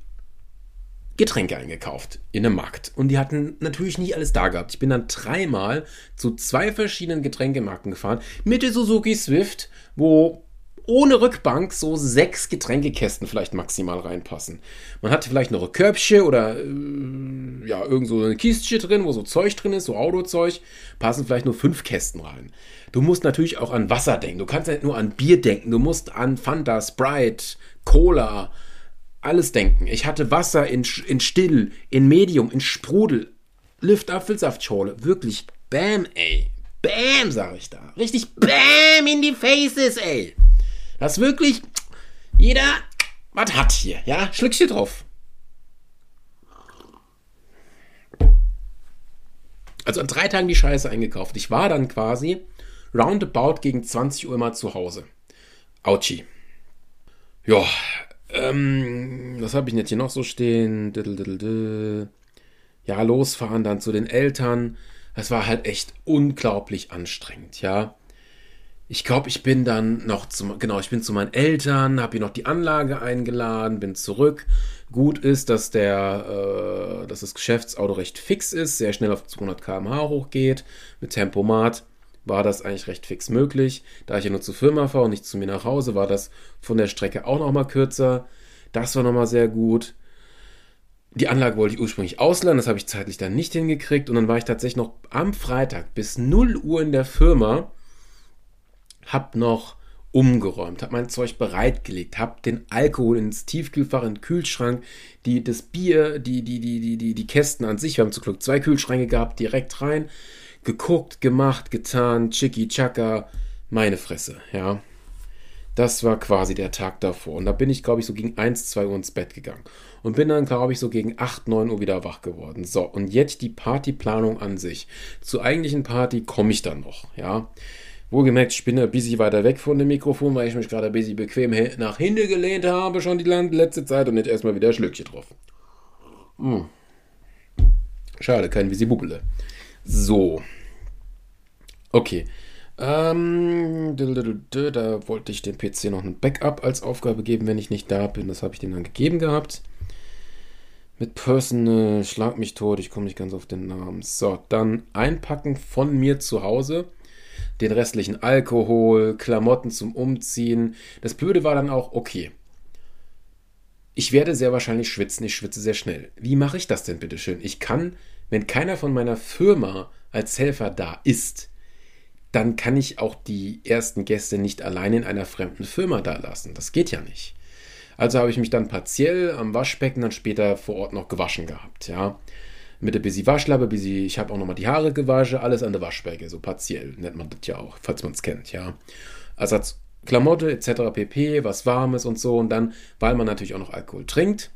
Getränke eingekauft in einem Markt. Und die hatten natürlich nicht alles da gehabt. Ich bin dann dreimal zu zwei verschiedenen Getränkemarken gefahren mit der Suzuki Swift, wo ohne Rückbank so sechs Getränkekästen vielleicht maximal reinpassen. Man hat vielleicht noch ein Körbchen oder äh, ja, irgend so eine Kiste drin, wo so Zeug drin ist, so Autozeug, passen vielleicht nur fünf Kästen rein. Du musst natürlich auch an Wasser denken. Du kannst nicht nur an Bier denken. Du musst an Fanta, Sprite, Cola, alles denken. Ich hatte Wasser in, in Still, in Medium, in Sprudel, Lift-Apfelsaftschorle. Wirklich, bam, ey. Bam, sag ich da. Richtig bam in die Faces, ey. Das wirklich jeder was hat hier, ja? Schlückchen drauf. Also an drei Tagen die Scheiße eingekauft. Ich war dann quasi roundabout gegen 20 Uhr mal zu Hause. Autschi. Ja, ähm, was habe ich jetzt hier noch so stehen? Ja, losfahren dann zu den Eltern. Das war halt echt unglaublich anstrengend, ja. Ich glaube, ich bin dann noch zum, genau, ich bin zu meinen Eltern, habe hier noch die Anlage eingeladen, bin zurück. Gut ist, dass der, äh, dass das Geschäftsauto recht fix ist, sehr schnell auf 200 km/h hochgeht. Mit Tempomat war das eigentlich recht fix möglich. Da ich ja nur zur Firma fahre und nicht zu mir nach Hause, war das von der Strecke auch noch mal kürzer. Das war noch mal sehr gut. Die Anlage wollte ich ursprünglich ausleihen, das habe ich zeitlich dann nicht hingekriegt und dann war ich tatsächlich noch am Freitag bis 0 Uhr in der Firma, hab noch umgeräumt, hab mein Zeug bereitgelegt, hab den Alkohol ins Tiefkühlfach, in den Kühlschrank, die, das Bier, die, die, die, die, die, die Kästen an sich, wir haben zum Glück zwei Kühlschränke gehabt, direkt rein, geguckt, gemacht, getan, chicki chaka, meine Fresse, ja. Das war quasi der Tag davor. Und da bin ich, glaube ich, so gegen 1, 2 Uhr ins Bett gegangen. Und bin dann, glaube ich, so gegen 8, 9 Uhr wieder wach geworden. So, und jetzt die Partyplanung an sich. Zur eigentlichen Party komme ich dann noch, ja. Wohlgemerkt, ich bin ein bisschen weiter weg von dem Mikrofon, weil ich mich gerade ein bisschen bequem nach hinten gelehnt habe, schon die letzte Zeit und jetzt erstmal wieder ein Schlückchen drauf. Hm. Schade, kein Visibubele. So. Okay. Ähm, da wollte ich dem PC noch ein Backup als Aufgabe geben, wenn ich nicht da bin. Das habe ich dem dann gegeben gehabt. Mit Personal, schlag mich tot, ich komme nicht ganz auf den Namen. So, dann einpacken von mir zu Hause. Den restlichen Alkohol, Klamotten zum Umziehen. Das Blöde war dann auch, okay. Ich werde sehr wahrscheinlich schwitzen, ich schwitze sehr schnell. Wie mache ich das denn bitte schön? Ich kann wenn keiner von meiner Firma als Helfer da ist, dann kann ich auch die ersten Gäste nicht allein in einer fremden Firma da lassen. Das geht ja nicht. Also habe ich mich dann partiell am Waschbecken dann später vor Ort noch gewaschen gehabt, ja. Mit der busy Waschlappe, busy, ich habe auch nochmal die Haare gewaschen, alles an der Waschbecke, so partiell, nennt man das ja auch, falls man es kennt, ja. Ersatz Klamotte etc. pp, was Warmes und so und dann, weil man natürlich auch noch Alkohol trinkt,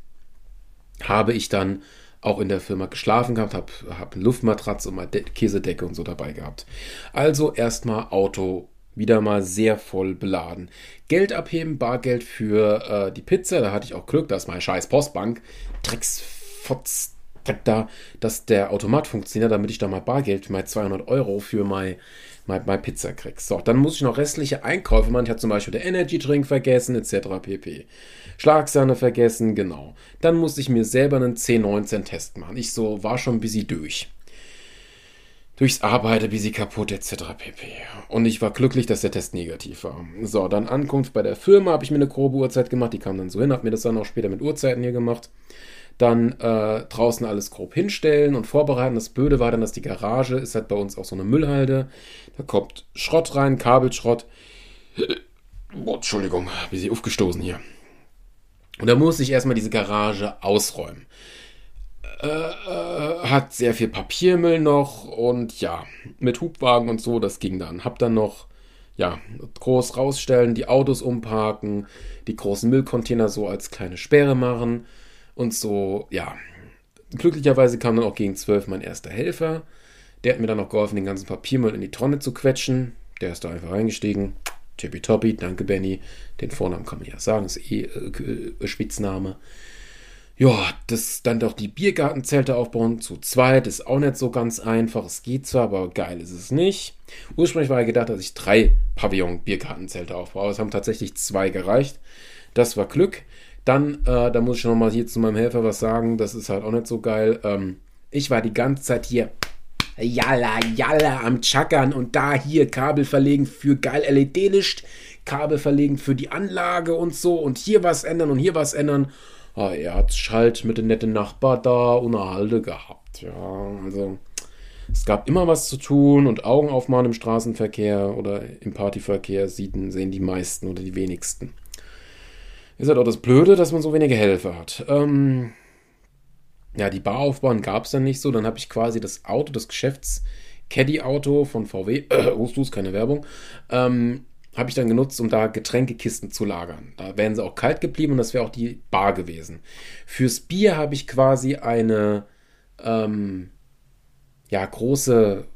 habe ich dann auch in der Firma geschlafen gehabt, habe hab eine Luftmatratze und mal De Käsedecke und so dabei gehabt. Also erstmal Auto wieder mal sehr voll beladen. Geld abheben, Bargeld für äh, die Pizza, da hatte ich auch Glück, da ist meine scheiß Postbank. Drecksfotz da, dass der Automat funktioniert, damit ich da mal Bargeld für meine 200 Euro für mein mal, mal Pizza kriegst. So, dann muss ich noch restliche Einkäufe machen. Ich habe zum Beispiel den Energy Drink vergessen, etc. pp. Schlagsahne vergessen, genau. Dann musste ich mir selber einen 10-19-Test machen. Ich so, war schon ein bisschen durch. Durchs Arbeiten, ein bisschen kaputt, etc. pp. Und ich war glücklich, dass der Test negativ war. So, dann Ankunft bei der Firma, habe ich mir eine grobe Uhrzeit gemacht. Die kam dann so hin, habe mir das dann auch später mit Uhrzeiten hier gemacht dann äh, draußen alles grob hinstellen und vorbereiten. Das Blöde war dann, dass die Garage ist halt bei uns auch so eine Müllhalde. Da kommt Schrott rein, Kabelschrott. Boah, Entschuldigung, bin ich aufgestoßen hier. Und da musste ich erstmal diese Garage ausräumen. Äh, äh, hat sehr viel Papiermüll noch und ja, mit Hubwagen und so, das ging dann. Hab dann noch, ja, groß rausstellen, die Autos umparken, die großen Müllcontainer so als kleine Sperre machen und so, ja. Glücklicherweise kam dann auch gegen zwölf mein erster Helfer. Der hat mir dann noch geholfen, den ganzen Papiermüll in die Tonne zu quetschen. Der ist da einfach reingestiegen. Tippitoppi, danke Benny. Den Vornamen kann man ja sagen, ist eh äh, äh, Spitzname. Ja, das dann doch die Biergartenzelte aufbauen zu zweit ist auch nicht so ganz einfach. Es geht zwar, aber geil ist es nicht. Ursprünglich war ja gedacht, dass ich drei Pavillon-Biergartenzelte aufbaue. Es haben tatsächlich zwei gereicht. Das war Glück. Dann, äh, da muss ich nochmal hier zu meinem Helfer was sagen, das ist halt auch nicht so geil. Ähm, ich war die ganze Zeit hier jalla, jalla am Chackern und da hier Kabel verlegen für geil LED-Licht, Kabel verlegen für die Anlage und so und hier was ändern und hier was ändern. Ah, er hat halt mit dem netten Nachbar da Halde gehabt. Ja, also es gab immer was zu tun und Augen aufmachen im Straßenverkehr oder im Partyverkehr sehen die meisten oder die wenigsten. Ist halt auch das Blöde, dass man so wenige Helfer hat. Ähm, ja, die Bar aufbauen gab es dann nicht so. Dann habe ich quasi das Auto des Geschäfts, Caddy-Auto von VW, äh, Hustus, keine Werbung, ähm, habe ich dann genutzt, um da Getränkekisten zu lagern. Da wären sie auch kalt geblieben und das wäre auch die Bar gewesen. Fürs Bier habe ich quasi eine ähm, ja, große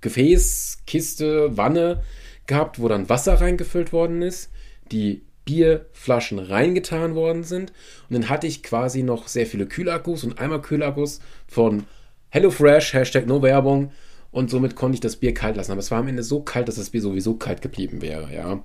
Gefäßkiste, Wanne gehabt, wo dann Wasser reingefüllt worden ist, die Bierflaschen reingetan worden sind. Und dann hatte ich quasi noch sehr viele Kühlakkus und einmal Kühlakkus von HelloFresh, Hashtag No Werbung. Und somit konnte ich das Bier kalt lassen. Aber es war am Ende so kalt, dass das Bier sowieso kalt geblieben wäre, ja.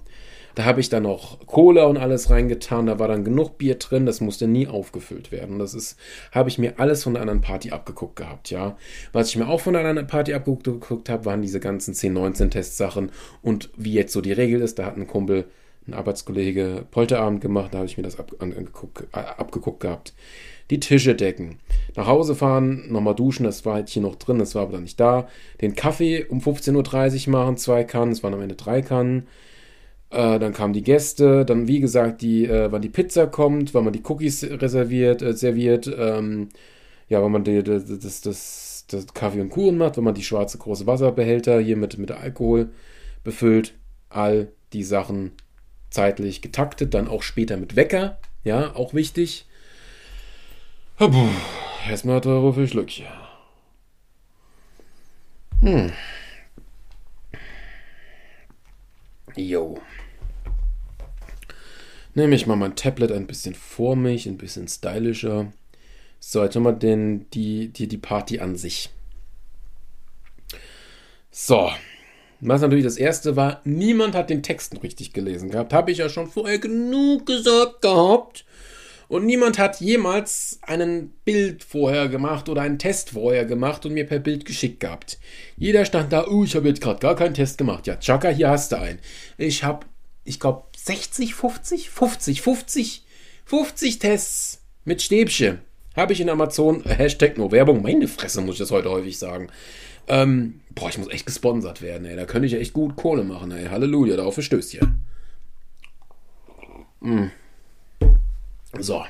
Da habe ich dann noch Cola und alles reingetan. Da war dann genug Bier drin. Das musste nie aufgefüllt werden. Das ist, habe ich mir alles von der anderen Party abgeguckt gehabt, ja. Was ich mir auch von der anderen Party abgeguckt habe, waren diese ganzen 10, 19 Testsachen und wie jetzt so die Regel ist. Da hat ein Kumpel, ein Arbeitskollege Polterabend gemacht. Da habe ich mir das ab, angeguckt, äh, abgeguckt gehabt. Die Tische decken. Nach Hause fahren, nochmal duschen, das war halt hier noch drin, das war aber dann nicht da. Den Kaffee um 15.30 Uhr machen, zwei Kannen, es waren am Ende drei Kannen äh, dann kamen die Gäste, dann wie gesagt, die, äh, wann die Pizza kommt, wann man die Cookies reserviert, äh, serviert, ähm, ja, wann man die, das, das, das, das Kaffee und Kuchen macht, wenn man die schwarze große Wasserbehälter hier mit, mit Alkohol befüllt, all die Sachen zeitlich getaktet, dann auch später mit Wecker, ja, auch wichtig. Erstmal teure für Schlückchen. Hm. Jo nehme ich mal mein Tablet ein bisschen vor mich, ein bisschen stylischer. So, jetzt haben wir den, die, die, die Party an sich. So, was natürlich das erste war, niemand hat den Text richtig gelesen gehabt. Habe ich ja schon vorher genug gesagt gehabt. Und niemand hat jemals einen Bild vorher gemacht oder einen Test vorher gemacht und mir per Bild geschickt gehabt. Jeder stand da, oh, ich habe jetzt gerade gar keinen Test gemacht. Ja, Chaka, hier hast du einen. Ich habe, ich glaube, 60, 50, 50, 50, 50 Tests mit Stäbchen. Habe ich in Amazon, Hashtag nur Werbung, meine Fresse muss ich das heute häufig sagen. Ähm, boah, ich muss echt gesponsert werden, ey. Da könnte ich ja echt gut Kohle machen, ey. Halleluja, darauf Stößchen. Mm. So.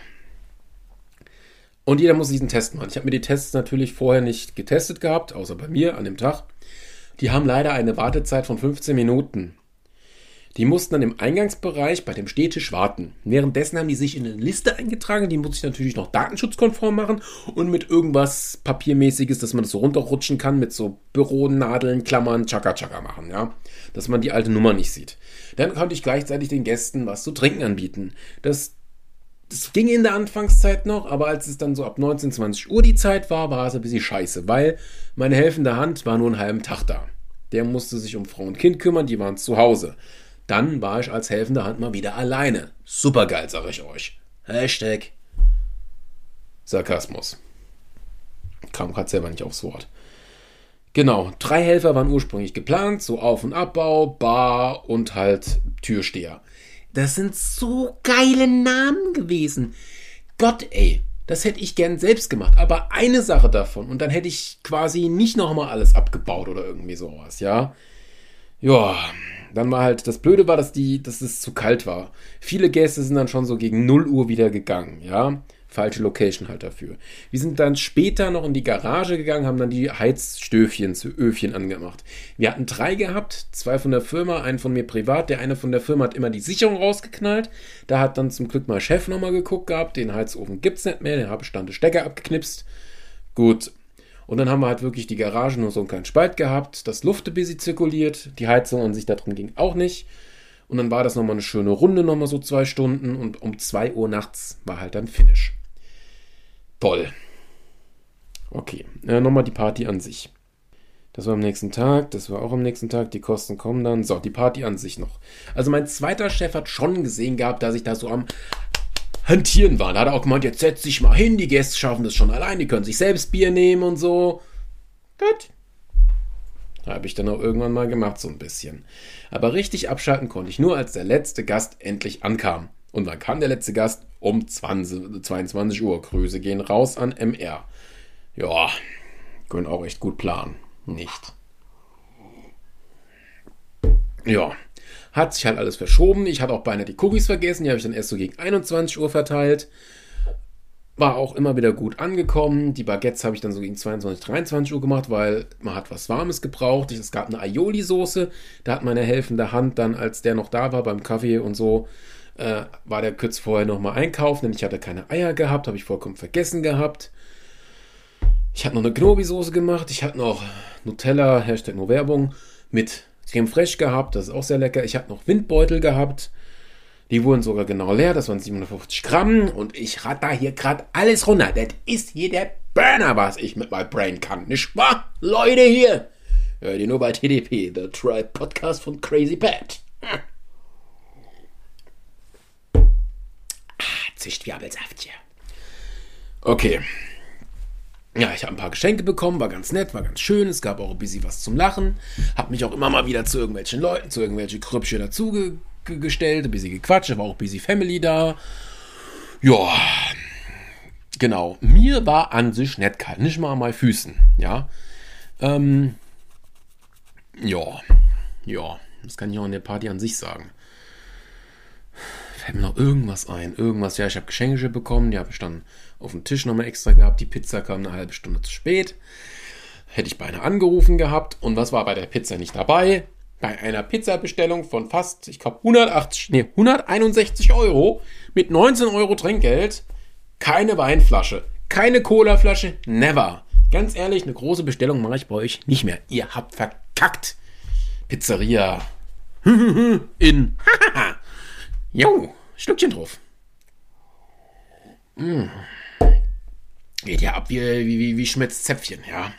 Und jeder muss diesen Test machen. Ich habe mir die Tests natürlich vorher nicht getestet gehabt, außer bei mir an dem Tag. Die haben leider eine Wartezeit von 15 Minuten. Die mussten dann im Eingangsbereich bei dem Stehtisch warten. Währenddessen haben die sich in eine Liste eingetragen, die muss ich natürlich noch datenschutzkonform machen und mit irgendwas Papiermäßiges, dass man das so runterrutschen kann, mit so Büronadeln, Klammern, Chaka Chaka machen, ja. Dass man die alte Nummer nicht sieht. Dann konnte ich gleichzeitig den Gästen was zu trinken anbieten. Das das ging in der Anfangszeit noch, aber als es dann so ab 19, 20 Uhr die Zeit war, war es ein bisschen scheiße, weil meine helfende Hand war nur einen halben Tag da. Der musste sich um Frau und Kind kümmern, die waren zu Hause. Dann war ich als helfende Hand mal wieder alleine. Supergeil, sag ich euch. Hashtag Sarkasmus. Kam gerade selber nicht aufs Wort. Genau, drei Helfer waren ursprünglich geplant, so Auf- und Abbau, Bar und halt Türsteher. Das sind so geile Namen gewesen. Gott, ey, das hätte ich gern selbst gemacht, aber eine Sache davon und dann hätte ich quasi nicht nochmal alles abgebaut oder irgendwie sowas, ja. Ja, dann war halt, das Blöde war, dass die, dass es zu kalt war. Viele Gäste sind dann schon so gegen 0 Uhr wieder gegangen, ja. Falsche Location halt dafür. Wir sind dann später noch in die Garage gegangen, haben dann die Heizstöfchen zu Öfchen angemacht. Wir hatten drei gehabt, zwei von der Firma, einen von mir privat. Der eine von der Firma hat immer die Sicherung rausgeknallt. Da hat dann zum Glück mal Chef nochmal geguckt gehabt. Den Heizofen gibt's nicht mehr, den habe ich dann den Stecker abgeknipst. Gut, und dann haben wir halt wirklich die Garage nur so einen kleinen Spalt gehabt, das Luft ein bisschen zirkuliert, die Heizung an sich da drin ging auch nicht. Und dann war das nochmal eine schöne Runde, nochmal so zwei Stunden und um zwei Uhr nachts war halt dann Finish. Toll. Okay, äh, nochmal die Party an sich. Das war am nächsten Tag, das war auch am nächsten Tag, die Kosten kommen dann. So, die Party an sich noch. Also mein zweiter Chef hat schon gesehen gehabt, dass ich da so am hantieren waren. Da hat er auch gemeint, jetzt setz dich mal hin, die Gäste schaffen das schon allein, die können sich selbst Bier nehmen und so. Gut. Habe ich dann auch irgendwann mal gemacht, so ein bisschen. Aber richtig abschalten konnte ich nur, als der letzte Gast endlich ankam. Und wann kam der letzte Gast? Um 20, 22 Uhr. Grüße gehen raus an MR. Ja, können auch echt gut planen. Nicht. Ja, hat sich halt alles verschoben. Ich hatte auch beinahe die Cookies vergessen. Die habe ich dann erst so gegen 21 Uhr verteilt. War auch immer wieder gut angekommen. Die Baguettes habe ich dann so gegen 22, 23 Uhr gemacht, weil man hat was Warmes gebraucht. Es gab eine Aioli-Soße. Da hat meine helfende Hand dann, als der noch da war beim Kaffee und so, äh, war der kurz vorher nochmal einkaufen, denn ich hatte keine Eier gehabt, habe ich vollkommen vergessen gehabt. Ich hatte noch eine Knobi-Soße gemacht. Ich hatte noch Nutella, Hashtag nur Werbung, mit Creme Fraiche gehabt. Das ist auch sehr lecker. Ich hatte noch Windbeutel gehabt. Die wurden sogar genau leer, das waren 750 Gramm und ich rate da hier gerade alles runter. Das ist hier der Burner, was ich mit meinem Brain kann, nicht wahr? Leute hier! Hört ihr nur bei TDP, The Tribe Podcast von Crazy Pat. Hm. Ah, Züchtwirbelsaft hier. Okay. Ja, ich habe ein paar Geschenke bekommen, war ganz nett, war ganz schön. Es gab auch ein bisschen was zum Lachen. Hab mich auch immer mal wieder zu irgendwelchen Leuten, zu irgendwelchen Krüppchen dazu gestellt, ein bisschen gequatscht, war auch ein bisschen Family da. Ja, genau. Mir war an sich nicht kalt, nicht mal an meinen Füßen, ja. Ähm, ja, ja, das kann ich auch in der Party an sich sagen. Fällt mir noch irgendwas ein, irgendwas. Ja, ich habe Geschenke bekommen, die habe ich dann auf dem Tisch nochmal extra gehabt. Die Pizza kam eine halbe Stunde zu spät. Hätte ich beinahe angerufen gehabt. Und was war bei der Pizza nicht dabei? bei einer Pizzabestellung von fast, ich glaube, 180, nee, 161 Euro mit 19 Euro Trinkgeld keine Weinflasche, keine Colaflasche, never. Ganz ehrlich, eine große Bestellung mache ich bei euch nicht mehr. Ihr habt verkackt. Pizzeria. In. jo, Stückchen drauf. Mm. Geht ja ab wie, wie, wie, wie Schmitz Zäpfchen, ja.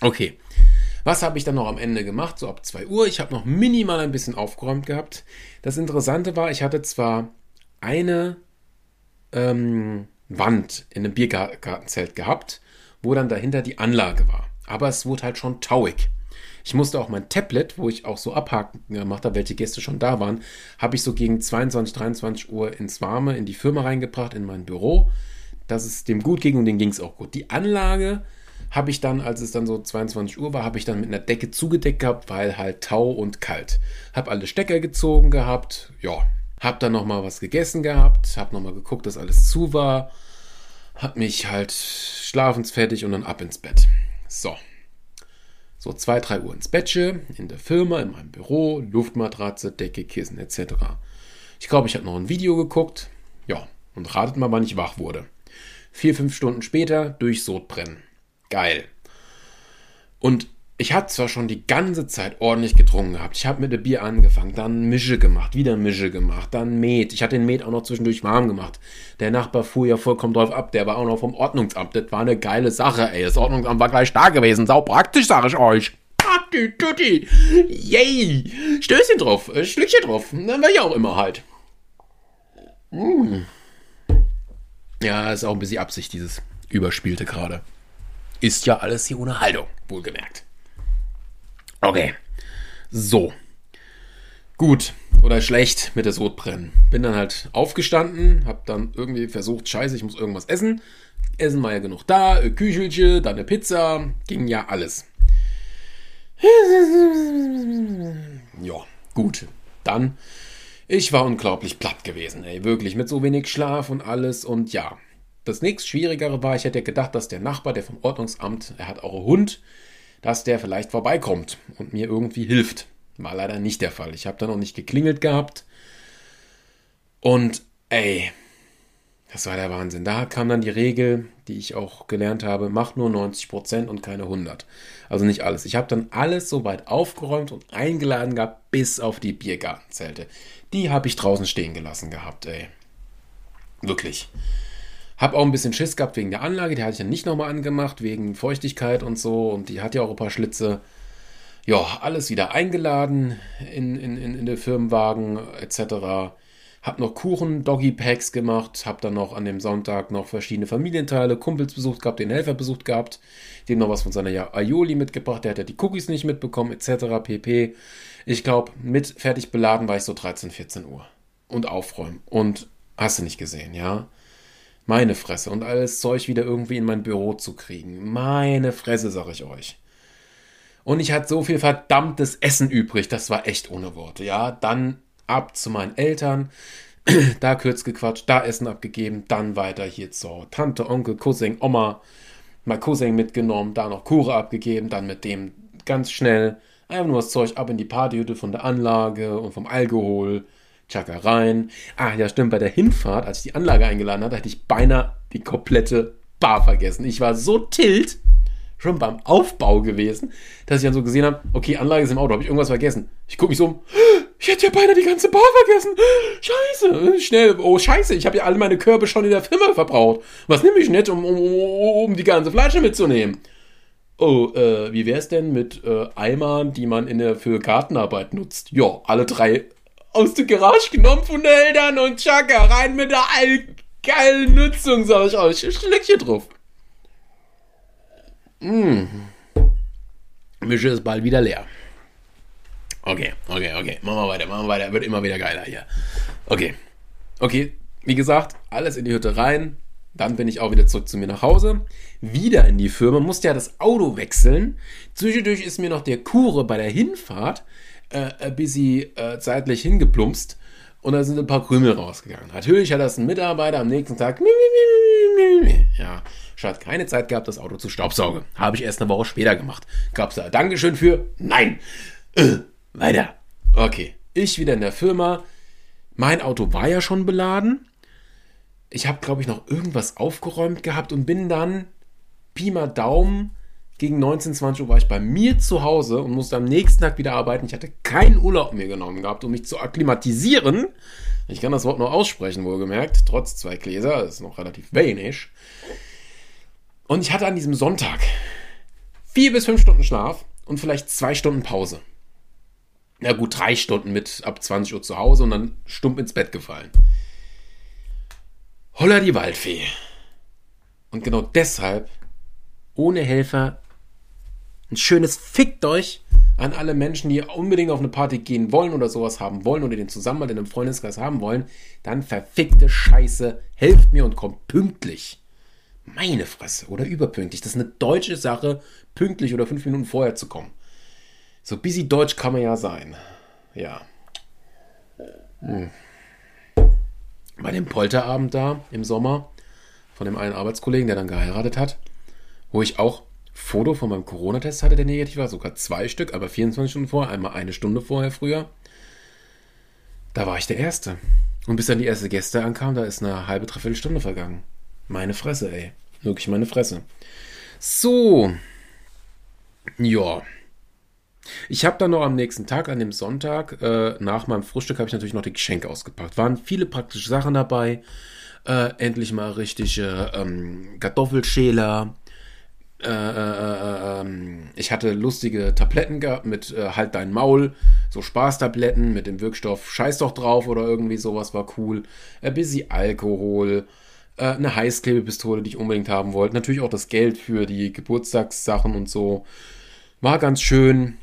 Okay. Was habe ich dann noch am Ende gemacht? So ab 2 Uhr. Ich habe noch minimal ein bisschen aufgeräumt gehabt. Das Interessante war, ich hatte zwar eine ähm, Wand in einem Biergartenzelt gehabt, wo dann dahinter die Anlage war. Aber es wurde halt schon tauig. Ich musste auch mein Tablet, wo ich auch so abhaken gemacht habe, welche Gäste schon da waren, habe ich so gegen 22, 23 Uhr ins Warme in die Firma reingebracht, in mein Büro, dass es dem gut ging und dem ging es auch gut. Die Anlage habe ich dann, als es dann so 22 Uhr war, habe ich dann mit einer Decke zugedeckt gehabt, weil halt Tau und kalt. Habe alle Stecker gezogen gehabt, ja. Habe dann nochmal was gegessen gehabt, habe nochmal geguckt, dass alles zu war. Habe mich halt schlafensfertig und dann ab ins Bett. So. So 2, 3 Uhr ins Bettchen, in der Firma, in meinem Büro, Luftmatratze, Decke, Kissen etc. Ich glaube, ich habe noch ein Video geguckt. Ja, und ratet mal, wann ich wach wurde. Vier, fünf Stunden später durch Sodbrennen. Geil. Und ich hatte zwar schon die ganze Zeit ordentlich getrunken gehabt. Ich habe mit dem Bier angefangen, dann Mische gemacht, wieder Mische gemacht, dann Met. Ich hatte den Met auch noch zwischendurch warm gemacht. Der Nachbar fuhr ja vollkommen drauf ab. Der war auch noch vom Ordnungsamt. Das war eine geile Sache, ey. Das Ordnungsamt war gleich da gewesen. Sau praktisch, sag ich euch. Tutti, tutti. Yay. Stößchen drauf. Äh, Schlückchen drauf. Dann war ich auch immer halt. Mm. Ja, ist auch ein bisschen Absicht, dieses Überspielte gerade. Ist ja alles hier ohne Haltung, wohlgemerkt. Okay. So. Gut oder schlecht mit der Sodbrennen. Bin dann halt aufgestanden, hab dann irgendwie versucht, scheiße, ich muss irgendwas essen. Essen war ja genug da, Küchelchen, dann eine Pizza, ging ja alles. Ja, gut. Dann, ich war unglaublich platt gewesen, ey, wirklich, mit so wenig Schlaf und alles und ja, das nächst Schwierigere war, ich hätte gedacht, dass der Nachbar, der vom Ordnungsamt, er hat auch einen Hund, dass der vielleicht vorbeikommt und mir irgendwie hilft. War leider nicht der Fall. Ich habe dann noch nicht geklingelt gehabt. Und ey, das war der Wahnsinn. Da kam dann die Regel, die ich auch gelernt habe, mach nur 90% und keine 100. Also nicht alles. Ich habe dann alles soweit aufgeräumt und eingeladen gehabt, bis auf die Biergartenzelte. Die habe ich draußen stehen gelassen gehabt, ey. Wirklich. Hab auch ein bisschen Schiss gehabt wegen der Anlage, die hatte ich ja nicht nochmal angemacht, wegen Feuchtigkeit und so. Und die hat ja auch ein paar Schlitze. Ja, alles wieder eingeladen in, in, in, in den Firmenwagen etc. hab noch Kuchen, Doggy Packs gemacht, hab dann noch an dem Sonntag noch verschiedene Familienteile, Kumpels besucht gehabt, den Helfer besucht gehabt, dem noch was von seiner Aioli mitgebracht, der hat ja die Cookies nicht mitbekommen, etc. pp. Ich glaube, mit fertig beladen war ich so 13, 14 Uhr. Und aufräumen. Und hast du nicht gesehen, ja? Meine Fresse. Und alles Zeug wieder irgendwie in mein Büro zu kriegen. Meine Fresse, sag ich euch. Und ich hatte so viel verdammtes Essen übrig, das war echt ohne Worte, ja? Dann ab zu meinen Eltern, da kurz gequatscht, da Essen abgegeben, dann weiter hier zur Tante, Onkel, Cousin, Oma, mein Cousin mitgenommen, da noch Kure abgegeben, dann mit dem ganz schnell einfach nur das Zeug ab in die Partyhütte von der Anlage und vom Alkohol, Chaka rein. Ah, ja, stimmt, bei der Hinfahrt, als ich die Anlage eingeladen hatte, hätte ich beinahe die komplette Bar vergessen. Ich war so tilt, schon beim Aufbau gewesen, dass ich dann so gesehen habe, okay, Anlage ist im Auto, habe ich irgendwas vergessen. Ich gucke mich so um, ich hätte ja beinahe die ganze Bar vergessen. Scheiße, schnell, oh scheiße, ich habe ja alle meine Körbe schon in der Firma verbraucht. Was nehme ich nicht, um, um, um die ganze Flasche mitzunehmen? Oh, äh, wie wär's denn mit äh, Eimern, die man in der, für Gartenarbeit nutzt? Ja, alle drei aus der Garage genommen von den Eltern und Chaka rein mit der geilen Nutzung, sag ich euch. Schlückchen drauf. Mmh. Mische ist bald wieder leer. Okay, okay, okay. Machen wir weiter, machen wir weiter. Wird immer wieder geiler hier. Okay. Okay, wie gesagt, alles in die Hütte rein. Dann bin ich auch wieder zurück zu mir nach Hause. Wieder in die Firma. Musste ja das Auto wechseln. Zwischendurch ist mir noch der Kure bei der Hinfahrt äh, ein bisschen äh, zeitlich hingeplumpst. Und da sind ein paar Krümel rausgegangen. Natürlich hat das ein Mitarbeiter am nächsten Tag. Ja, Statt keine Zeit gehabt, das Auto zu staubsaugen. Habe ich erst eine Woche später gemacht. Gab's da Dankeschön für? Nein. Äh, weiter. Okay. Ich wieder in der Firma. Mein Auto war ja schon beladen. Ich habe, glaube ich, noch irgendwas aufgeräumt gehabt und bin dann Pi mal Daumen gegen 19, 20 Uhr war ich bei mir zu Hause und musste am nächsten Tag wieder arbeiten. Ich hatte keinen Urlaub mehr genommen gehabt, um mich zu akklimatisieren. Ich kann das Wort noch aussprechen, wohlgemerkt, trotz zwei Gläser, das ist noch relativ wenig. Und ich hatte an diesem Sonntag vier bis fünf Stunden Schlaf und vielleicht zwei Stunden Pause. Na gut, drei Stunden mit ab 20 Uhr zu Hause und dann stumpf ins Bett gefallen. Holla die Waldfee. Und genau deshalb, ohne Helfer, ein schönes Fickt euch an alle Menschen, die unbedingt auf eine Party gehen wollen oder sowas haben wollen oder den Zusammenhalt in einem Freundeskreis haben wollen, dann verfickte Scheiße, helft mir und kommt pünktlich. Meine Fresse, oder überpünktlich. Das ist eine deutsche Sache, pünktlich oder fünf Minuten vorher zu kommen. So busy deutsch kann man ja sein. Ja. Hm. Bei dem Polterabend da im Sommer von dem einen Arbeitskollegen, der dann geheiratet hat, wo ich auch Foto von meinem Corona-Test hatte, der negativ war, sogar zwei Stück, aber 24 Stunden vorher, einmal eine Stunde vorher früher. Da war ich der Erste. Und bis dann die erste Gäste ankamen, da ist eine halbe, dreiviertel Stunde vergangen. Meine Fresse, ey. Wirklich meine Fresse. So. Ja. Ich habe dann noch am nächsten Tag, an dem Sonntag, äh, nach meinem Frühstück, habe ich natürlich noch die Geschenke ausgepackt. Waren viele praktische Sachen dabei. Äh, endlich mal richtige ähm, Kartoffelschäler. Äh, äh, äh ähm, ich hatte lustige Tabletten gehabt mit äh, Halt dein Maul, so Spaßtabletten mit dem Wirkstoff Scheiß doch drauf oder irgendwie sowas war cool. Ein bisschen Alkohol eine Heißklebepistole, die ich unbedingt haben wollte. Natürlich auch das Geld für die Geburtstagssachen und so. War ganz schön.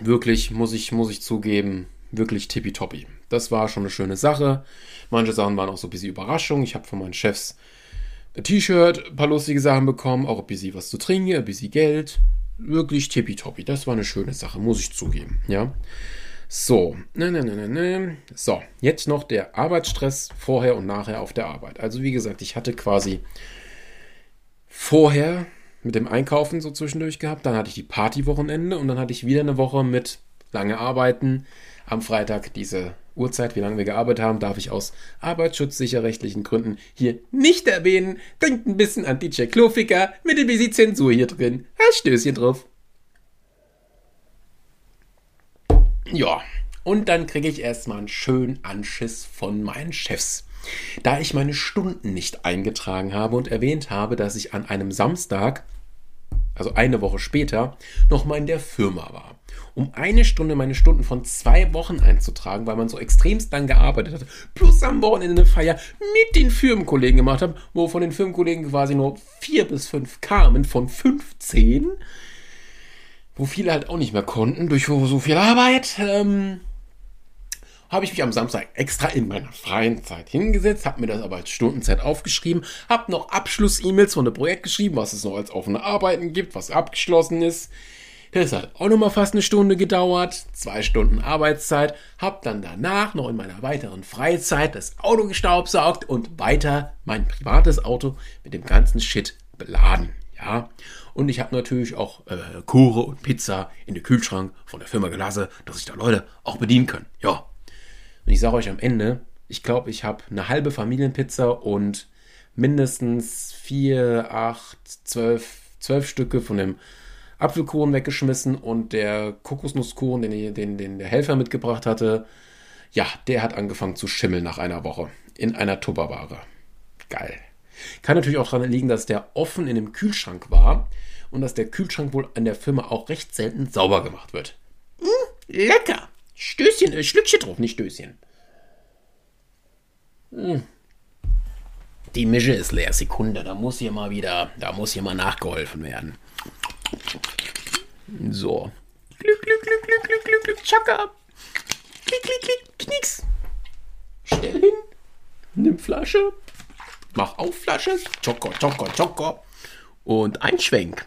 Wirklich, muss ich, muss ich zugeben, wirklich tippitoppi. Das war schon eine schöne Sache. Manche Sachen waren auch so ein bisschen Überraschung. Ich habe von meinen Chefs T-Shirt, ein paar lustige Sachen bekommen, auch ein bisschen was zu trinken, ein bisschen Geld. Wirklich tippitoppi. Das war eine schöne Sache, muss ich zugeben. Ja. So, ne, ne, ne, ne, ne. So, jetzt noch der Arbeitsstress vorher und nachher auf der Arbeit. Also wie gesagt, ich hatte quasi vorher mit dem Einkaufen so zwischendurch gehabt, dann hatte ich die Partywochenende und dann hatte ich wieder eine Woche mit lange Arbeiten. Am Freitag diese Uhrzeit, wie lange wir gearbeitet haben, darf ich aus arbeitsschutzsicherrechtlichen Gründen hier nicht erwähnen. Denkt ein bisschen an DJ Kloficker mit ein bisschen Zensur hier drin. Ein Stößchen drauf. Ja, und dann kriege ich erstmal einen schönen Anschiss von meinen Chefs. Da ich meine Stunden nicht eingetragen habe und erwähnt habe, dass ich an einem Samstag, also eine Woche später, nochmal in der Firma war. Um eine Stunde meine Stunden von zwei Wochen einzutragen, weil man so extremst lang gearbeitet hat, plus am Wochenende eine Feier mit den Firmenkollegen gemacht habe, wo von den Firmenkollegen quasi nur vier bis fünf kamen von 15, wo viele halt auch nicht mehr konnten durch so viel Arbeit. Ähm, habe ich mich am Samstag extra in meiner freien Zeit hingesetzt, habe mir das aber als Stundenzeit aufgeschrieben, habe noch Abschluss-E-Mails von dem Projekt geschrieben, was es noch als offene Arbeiten gibt, was abgeschlossen ist. Das hat auch nochmal fast eine Stunde gedauert, zwei Stunden Arbeitszeit, hab dann danach noch in meiner weiteren Freizeit das Auto gestaubsaugt und weiter mein privates Auto mit dem ganzen Shit beladen. Ja, und ich habe natürlich auch äh, Kuche und Pizza in den Kühlschrank von der Firma gelassen, dass sich da Leute auch bedienen können. Ja, und ich sage euch am Ende, ich glaube, ich habe eine halbe Familienpizza und mindestens vier, acht, zwölf, zwölf Stücke von dem Apfelkuchen weggeschmissen und der Kokosnusskuchen, den, den, den der Helfer mitgebracht hatte, ja, der hat angefangen zu schimmeln nach einer Woche in einer Tupperware. Geil. Kann natürlich auch daran liegen, dass der offen in dem Kühlschrank war und dass der Kühlschrank wohl an der Firma auch recht selten sauber gemacht wird. Mmh, lecker! Stößchen, äh, Schlückchen drauf, nicht Stößchen. Hm. Die Mische ist leer. Sekunde, da muss hier mal wieder, da muss hier mal nachgeholfen werden. So. Glück, Glück, Glück, Glück, Glück, Glück, Glück, Chaka. Klick, klick, klick, knicks. Stell hin. Nimm Flasche. Mach auf Flasche. Choko, Choko, Choko. Und ein Schwenk.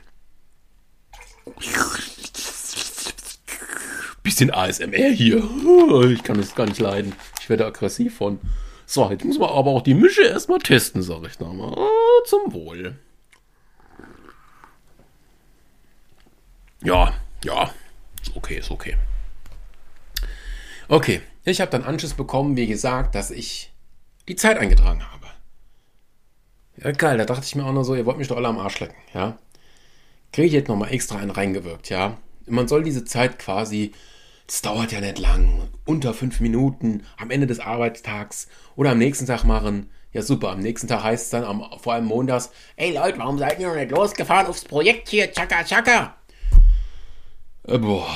Bisschen ASMR hier. Ich kann das gar nicht leiden. Ich werde aggressiv von. So, jetzt muss man aber auch die Mische erstmal testen, sag ich nochmal. Ah, zum Wohl. Ja, ja. Ist okay, ist okay. Okay, ich habe dann Anschluss bekommen, wie gesagt, dass ich die Zeit eingetragen habe. Ja, geil, da dachte ich mir auch noch so, ihr wollt mich doch alle am Arsch lecken, ja. Kriege ich jetzt nochmal extra einen reingewirkt, ja. Man soll diese Zeit quasi das dauert ja nicht lang. Unter fünf Minuten am Ende des Arbeitstags oder am nächsten Tag machen. Ja, super. Am nächsten Tag heißt es dann, am, vor allem montags, ey Leute, warum seid ihr noch nicht losgefahren aufs Projekt hier? Chaka, chaka. Äh, boah.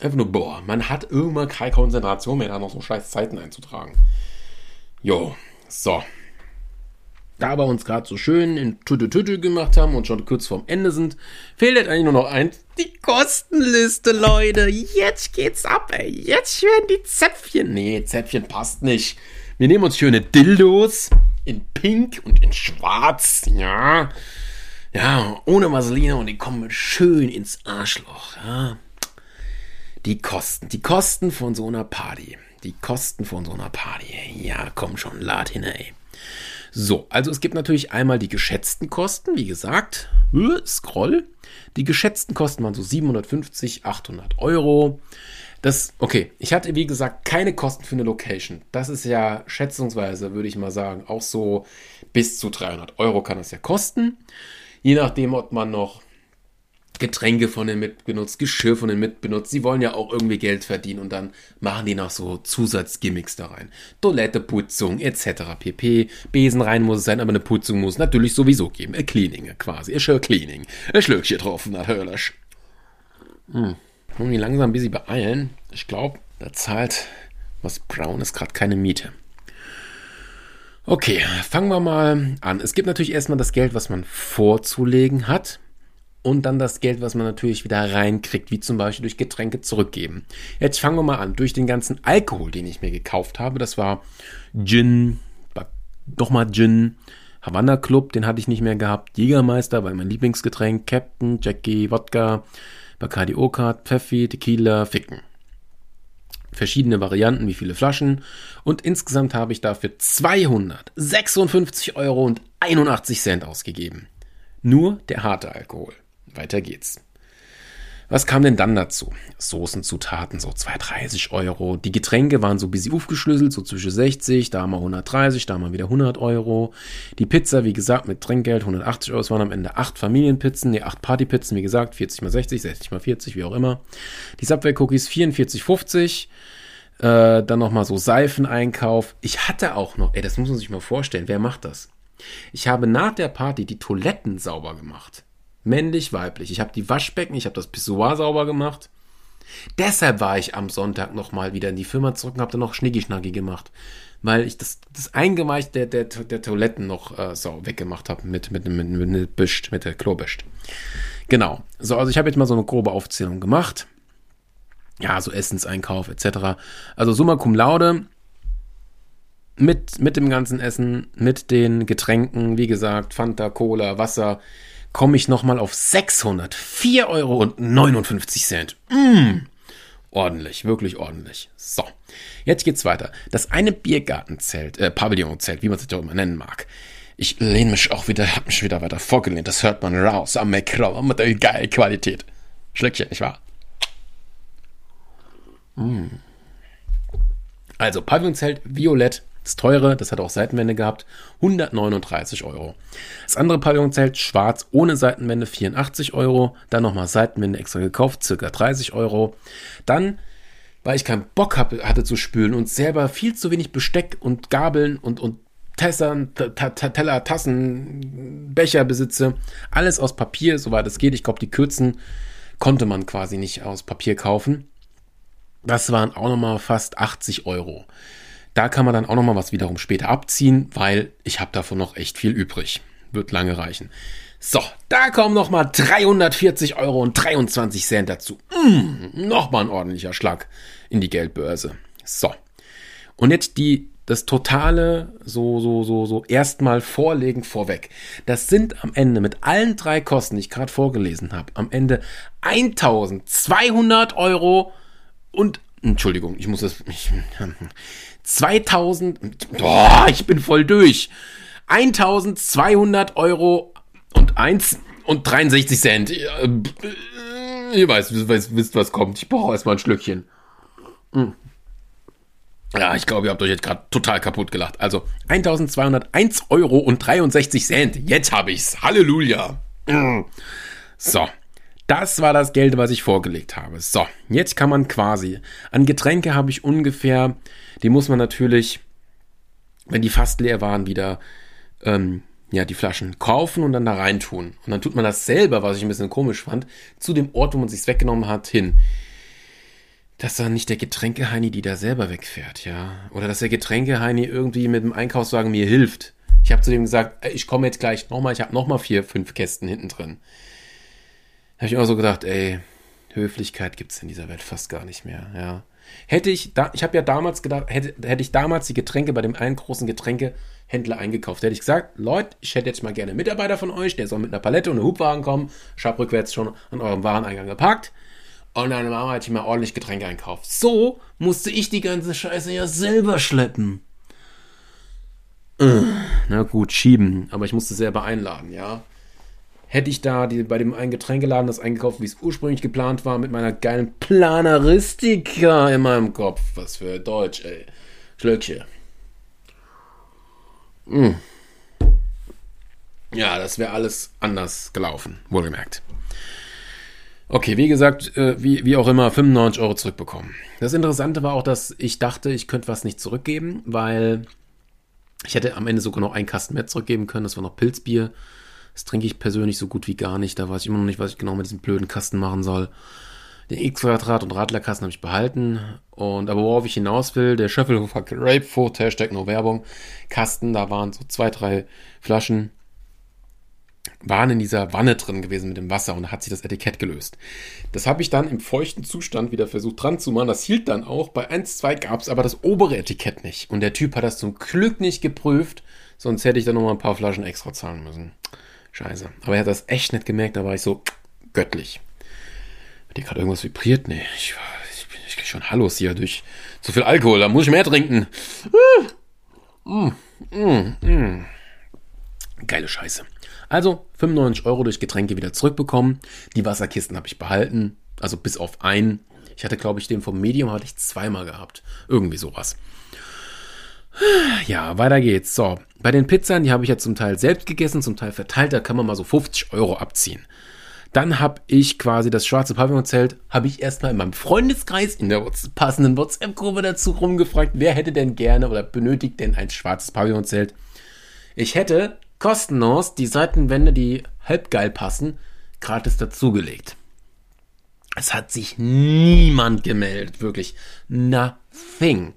Einfach nur, boah. Man hat irgendwann keine Konzentration mehr, da noch so scheiß Zeiten einzutragen. Jo, so da wir uns gerade so schön in Tüte Tüte gemacht haben und schon kurz vorm Ende sind, fehlt jetzt eigentlich nur noch eins. Die Kostenliste, Leute. Jetzt geht's ab, ey. Jetzt werden die Zäpfchen. Nee, Zäpfchen passt nicht. Wir nehmen uns schöne Dildos in Pink und in Schwarz. Ja. Ja, ohne Vaseline und die kommen schön ins Arschloch. Ja. Die Kosten. Die Kosten von so einer Party. Die Kosten von so einer Party. Ja, komm schon, lad hin, ey. So, also es gibt natürlich einmal die geschätzten Kosten, wie gesagt, äh, Scroll. Die geschätzten Kosten waren so 750, 800 Euro. Das, okay, ich hatte wie gesagt keine Kosten für eine Location. Das ist ja schätzungsweise, würde ich mal sagen, auch so bis zu 300 Euro kann das ja kosten. Je nachdem, ob man noch Getränke von den mitbenutzt, Geschirr von den mitbenutzt. Sie wollen ja auch irgendwie Geld verdienen und dann machen die noch so Zusatzgimmicks da rein. Toilette, Putzung etc. pp. Besen rein muss es sein, aber eine Putzung muss natürlich sowieso geben. Ein Cleaning quasi. Ein Schön Cleaning. Ein Schlückchen drauf, natürlich. Hm. Muss mich langsam ein bisschen beeilen. Ich glaube, da zahlt was Braunes gerade keine Miete. Okay, fangen wir mal an. Es gibt natürlich erstmal das Geld, was man vorzulegen hat und dann das Geld, was man natürlich wieder reinkriegt, wie zum Beispiel durch Getränke zurückgeben. Jetzt fangen wir mal an. Durch den ganzen Alkohol, den ich mir gekauft habe, das war Gin, nochmal Gin, Havana Club, den hatte ich nicht mehr gehabt, Jägermeister war mein Lieblingsgetränk, Captain, Jackie, Wodka, Bacardi Okat, Pfeffi, Tequila, Ficken. Verschiedene Varianten, wie viele Flaschen. Und insgesamt habe ich dafür 256 Euro und 81 Cent ausgegeben. Nur der harte Alkohol. Weiter geht's. Was kam denn dann dazu? Soßenzutaten, so 230 Euro. Die Getränke waren so ein bisschen aufgeschlüsselt, so zwischen 60, da mal 130, da mal wieder 100 Euro. Die Pizza, wie gesagt, mit Trinkgeld 180 Euro. Es waren am Ende 8 Familienpizzen, ne, 8 Partypizzen, wie gesagt, 40 mal 60, 60 mal 40, wie auch immer. Die Subway Cookies 44,50. Äh, dann nochmal so Seifeneinkauf. Ich hatte auch noch, ey, das muss man sich mal vorstellen, wer macht das? Ich habe nach der Party die Toiletten sauber gemacht. Männlich, weiblich. Ich habe die Waschbecken, ich habe das Pissoir sauber gemacht. Deshalb war ich am Sonntag nochmal wieder in die Firma zurück und habe dann noch Schnicki-Schnacki gemacht. Weil ich das, das Eingeweich der, der, der Toiletten noch äh, so weggemacht habe mit, mit, mit, mit, mit, mit der Klobischt. Genau. So, also ich habe jetzt mal so eine grobe Aufzählung gemacht. Ja, so Essenseinkauf etc. Also summa cum laude mit, mit dem ganzen Essen, mit den Getränken, wie gesagt, Fanta, Cola, Wasser, komme ich nochmal auf 604,59 Euro. Mm, ordentlich, wirklich ordentlich. So, jetzt geht's weiter. Das eine Biergartenzelt, äh, Pavillonzelt, wie man es auch immer nennen mag. Ich lehne mich auch wieder, hab mich wieder weiter vorgelehnt. Das hört man raus am Mikro mit der geilen Qualität. Schlückchen, nicht wahr? Mm. Also, Pavillonzelt, Violett, das teure, das hat auch Seitenwände gehabt, 139 Euro. Das andere Pavillonzelt, schwarz, ohne Seitenwände, 84 Euro. Dann nochmal Seitenwände extra gekauft, circa 30 Euro. Dann, weil ich keinen Bock hatte zu spülen und selber viel zu wenig Besteck und Gabeln und, und Tessern, Teller, Tassen, Becher besitze, alles aus Papier, soweit es geht. Ich glaube, die Kürzen konnte man quasi nicht aus Papier kaufen. Das waren auch nochmal fast 80 Euro. Da kann man dann auch nochmal was wiederum später abziehen, weil ich habe davon noch echt viel übrig. Wird lange reichen. So, da kommen nochmal 340 Euro und 23 Cent dazu. Mm, nochmal ein ordentlicher Schlag in die Geldbörse. So. Und jetzt die, das totale, so, so, so, so, erstmal vorlegen vorweg. Das sind am Ende mit allen drei Kosten, die ich gerade vorgelesen habe, am Ende 1200 Euro und, Entschuldigung, ich muss das, ich, 2000, boah, ich bin voll durch. 1200 Euro und 1 und 63 Cent. Ihr weißt, wisst, wisst was kommt. Ich brauche erstmal ein Schlückchen. Hm. Ja, ich glaube, ihr habt euch jetzt gerade total kaputt gelacht. Also 1201 Euro und 63 Cent. Jetzt habe ich's. Halleluja. Hm. So. Das war das Geld, was ich vorgelegt habe. So, jetzt kann man quasi. An Getränke habe ich ungefähr die muss man natürlich, wenn die fast leer waren, wieder ähm, ja, die Flaschen kaufen und dann da reintun. Und dann tut man das selber, was ich ein bisschen komisch fand, zu dem Ort, wo man sich's weggenommen hat, hin. Dass dann nicht der Getränkeheini die da selber wegfährt, ja. Oder dass der Getränkeheini irgendwie mit dem Einkaufswagen mir hilft. Ich habe zu dem gesagt, ich komme jetzt gleich nochmal, ich habe nochmal vier, fünf Kästen hinten drin. Da habe ich immer so gedacht, ey, Höflichkeit gibt's in dieser Welt fast gar nicht mehr, ja. Hätte ich, da, ich habe ja damals gedacht, hätte, hätte ich damals die Getränke bei dem einen großen Getränkehändler eingekauft, hätte ich gesagt, Leute, ich hätte jetzt mal gerne einen Mitarbeiter von euch, der soll mit einer Palette und einem Hubwagen kommen, ich habe rückwärts schon an eurem Wareneingang gepackt und dann wir halt mal ordentlich Getränke einkauft. So musste ich die ganze Scheiße ja selber schleppen. Äh, na gut, schieben, aber ich musste selber einladen, ja hätte ich da die, bei dem einen Getränkeladen das eingekauft, wie es ursprünglich geplant war, mit meiner geilen Planaristika in meinem Kopf. Was für Deutsch, ey. Schlöckchen. Mm. Ja, das wäre alles anders gelaufen, wohlgemerkt. Okay, wie gesagt, äh, wie, wie auch immer, 95 Euro zurückbekommen. Das Interessante war auch, dass ich dachte, ich könnte was nicht zurückgeben, weil ich hätte am Ende sogar noch einen Kasten mehr zurückgeben können. Das war noch Pilzbier. Das trinke ich persönlich so gut wie gar nicht. Da weiß ich immer noch nicht, was ich genau mit diesem blöden Kasten machen soll. Den X-Quadrat und Radlerkasten habe ich behalten. Und aber worauf ich hinaus will, der Schöffelhofer Grapefruit, Hashtag No Werbung, Kasten, da waren so zwei, drei Flaschen, waren in dieser Wanne drin gewesen mit dem Wasser und da hat sich das Etikett gelöst. Das habe ich dann im feuchten Zustand wieder versucht dran zu machen. Das hielt dann auch. Bei 1, 2 gab es aber das obere Etikett nicht. Und der Typ hat das zum Glück nicht geprüft, sonst hätte ich dann noch mal ein paar Flaschen extra zahlen müssen. Scheiße. Aber er hat das echt nicht gemerkt, da war ich so göttlich. Hat dir gerade irgendwas vibriert? Nee, ich, ich, ich krieg schon Hallos hier durch zu viel Alkohol, da muss ich mehr trinken. Mm, mm, mm. Geile Scheiße. Also 95 Euro durch Getränke wieder zurückbekommen. Die Wasserkisten habe ich behalten, also bis auf einen. Ich hatte, glaube ich, den vom Medium hatte ich zweimal gehabt. Irgendwie sowas. Ja, weiter geht's. So, bei den Pizzen, die habe ich ja zum Teil selbst gegessen, zum Teil verteilt, da kann man mal so 50 Euro abziehen. Dann habe ich quasi das schwarze Pavillonzelt, habe ich erstmal in meinem Freundeskreis in der passenden WhatsApp-Gruppe dazu rumgefragt, wer hätte denn gerne oder benötigt denn ein schwarzes Pavillonzelt. Ich hätte kostenlos die Seitenwände, die halb geil passen, gratis dazugelegt. Es hat sich niemand gemeldet, wirklich. Nothing.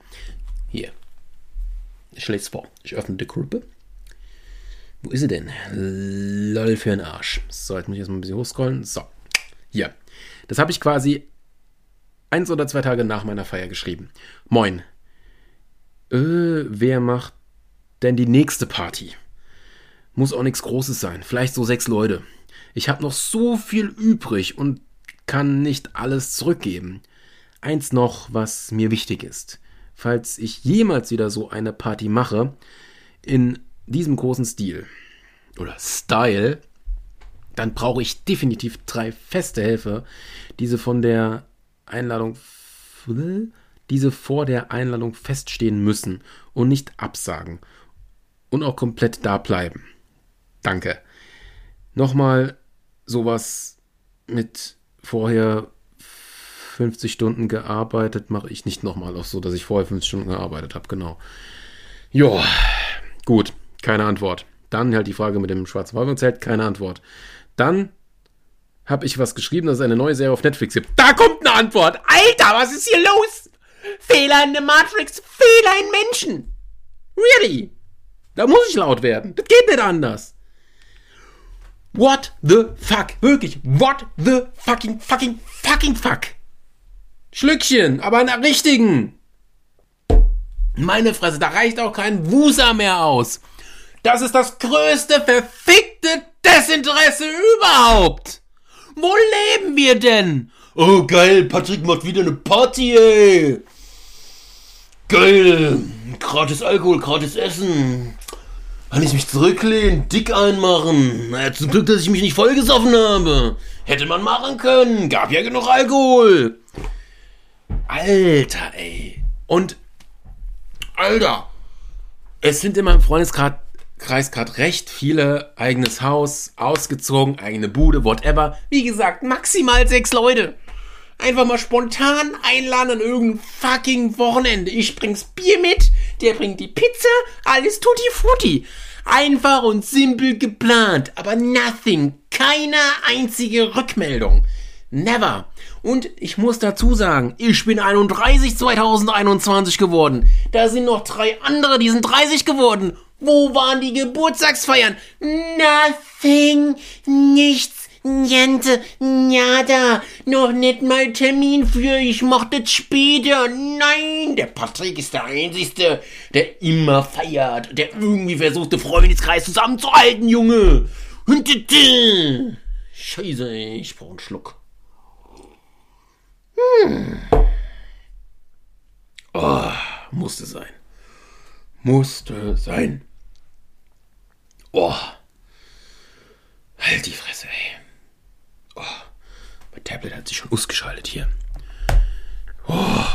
Ich lese vor. Ich öffne die Gruppe. Wo ist sie denn? Lol für den Arsch. So, jetzt muss ich erstmal ein bisschen hochscrollen. So. Hier. Das habe ich quasi eins oder zwei Tage nach meiner Feier geschrieben. Moin. Äh, wer macht denn die nächste Party? Muss auch nichts Großes sein. Vielleicht so sechs Leute. Ich habe noch so viel übrig und kann nicht alles zurückgeben. Eins noch, was mir wichtig ist. Falls ich jemals wieder so eine Party mache, in diesem großen Stil oder Style, dann brauche ich definitiv drei feste Helfer, diese von der Einladung, diese vor der Einladung feststehen müssen und nicht absagen und auch komplett da bleiben. Danke. Nochmal sowas mit vorher 50 Stunden gearbeitet, mache ich nicht nochmal auch so, dass ich vorher 50 Stunden gearbeitet habe, genau. Ja, gut, keine Antwort. Dann halt die Frage mit dem schwarzen Wolfenzelt, keine Antwort. Dann habe ich was geschrieben, dass es eine neue Serie auf Netflix gibt. Da kommt eine Antwort. Alter, was ist hier los? Fehler in der Matrix, Fehler in Menschen. Really? Da muss ich laut werden. Das geht nicht anders. What the fuck? Wirklich, what the fucking, fucking, fucking fuck? Schlückchen, aber einer richtigen. Meine Fresse, da reicht auch kein Wusa mehr aus. Das ist das größte verfickte Desinteresse überhaupt. Wo leben wir denn? Oh geil, Patrick macht wieder eine Party, ey. Geil, gratis Alkohol, gratis Essen. Kann ich mich zurücklehnen, dick einmachen. Naja, zum Glück, dass ich mich nicht vollgesoffen habe. Hätte man machen können. Gab ja genug Alkohol. Alter, ey. Und, Alter, es sind in meinem Freundeskreis gerade recht viele eigenes Haus, ausgezogen, eigene Bude, whatever. Wie gesagt, maximal sechs Leute. Einfach mal spontan einladen an irgendein fucking Wochenende. Ich bring's Bier mit, der bringt die Pizza, alles tutti frutti. Einfach und simpel geplant, aber nothing, keine einzige Rückmeldung. Never. Und ich muss dazu sagen, ich bin 31 2021 geworden. Da sind noch drei andere, die sind 30 geworden. Wo waren die Geburtstagsfeiern? Nothing, nichts. Niente, nada, noch nicht mal Termin für, ich mach das später. Nein, der Patrick ist der Einzige, der immer feiert, der irgendwie versucht, den Freundeskreis zusammenzuhalten, Junge. Scheiße, ey, ich brauch einen Schluck. Hm. Oh, musste sein. Musste sein. Oh. Halt die Fresse, ey. Oh, mein Tablet hat sich schon ausgeschaltet hier. Oh,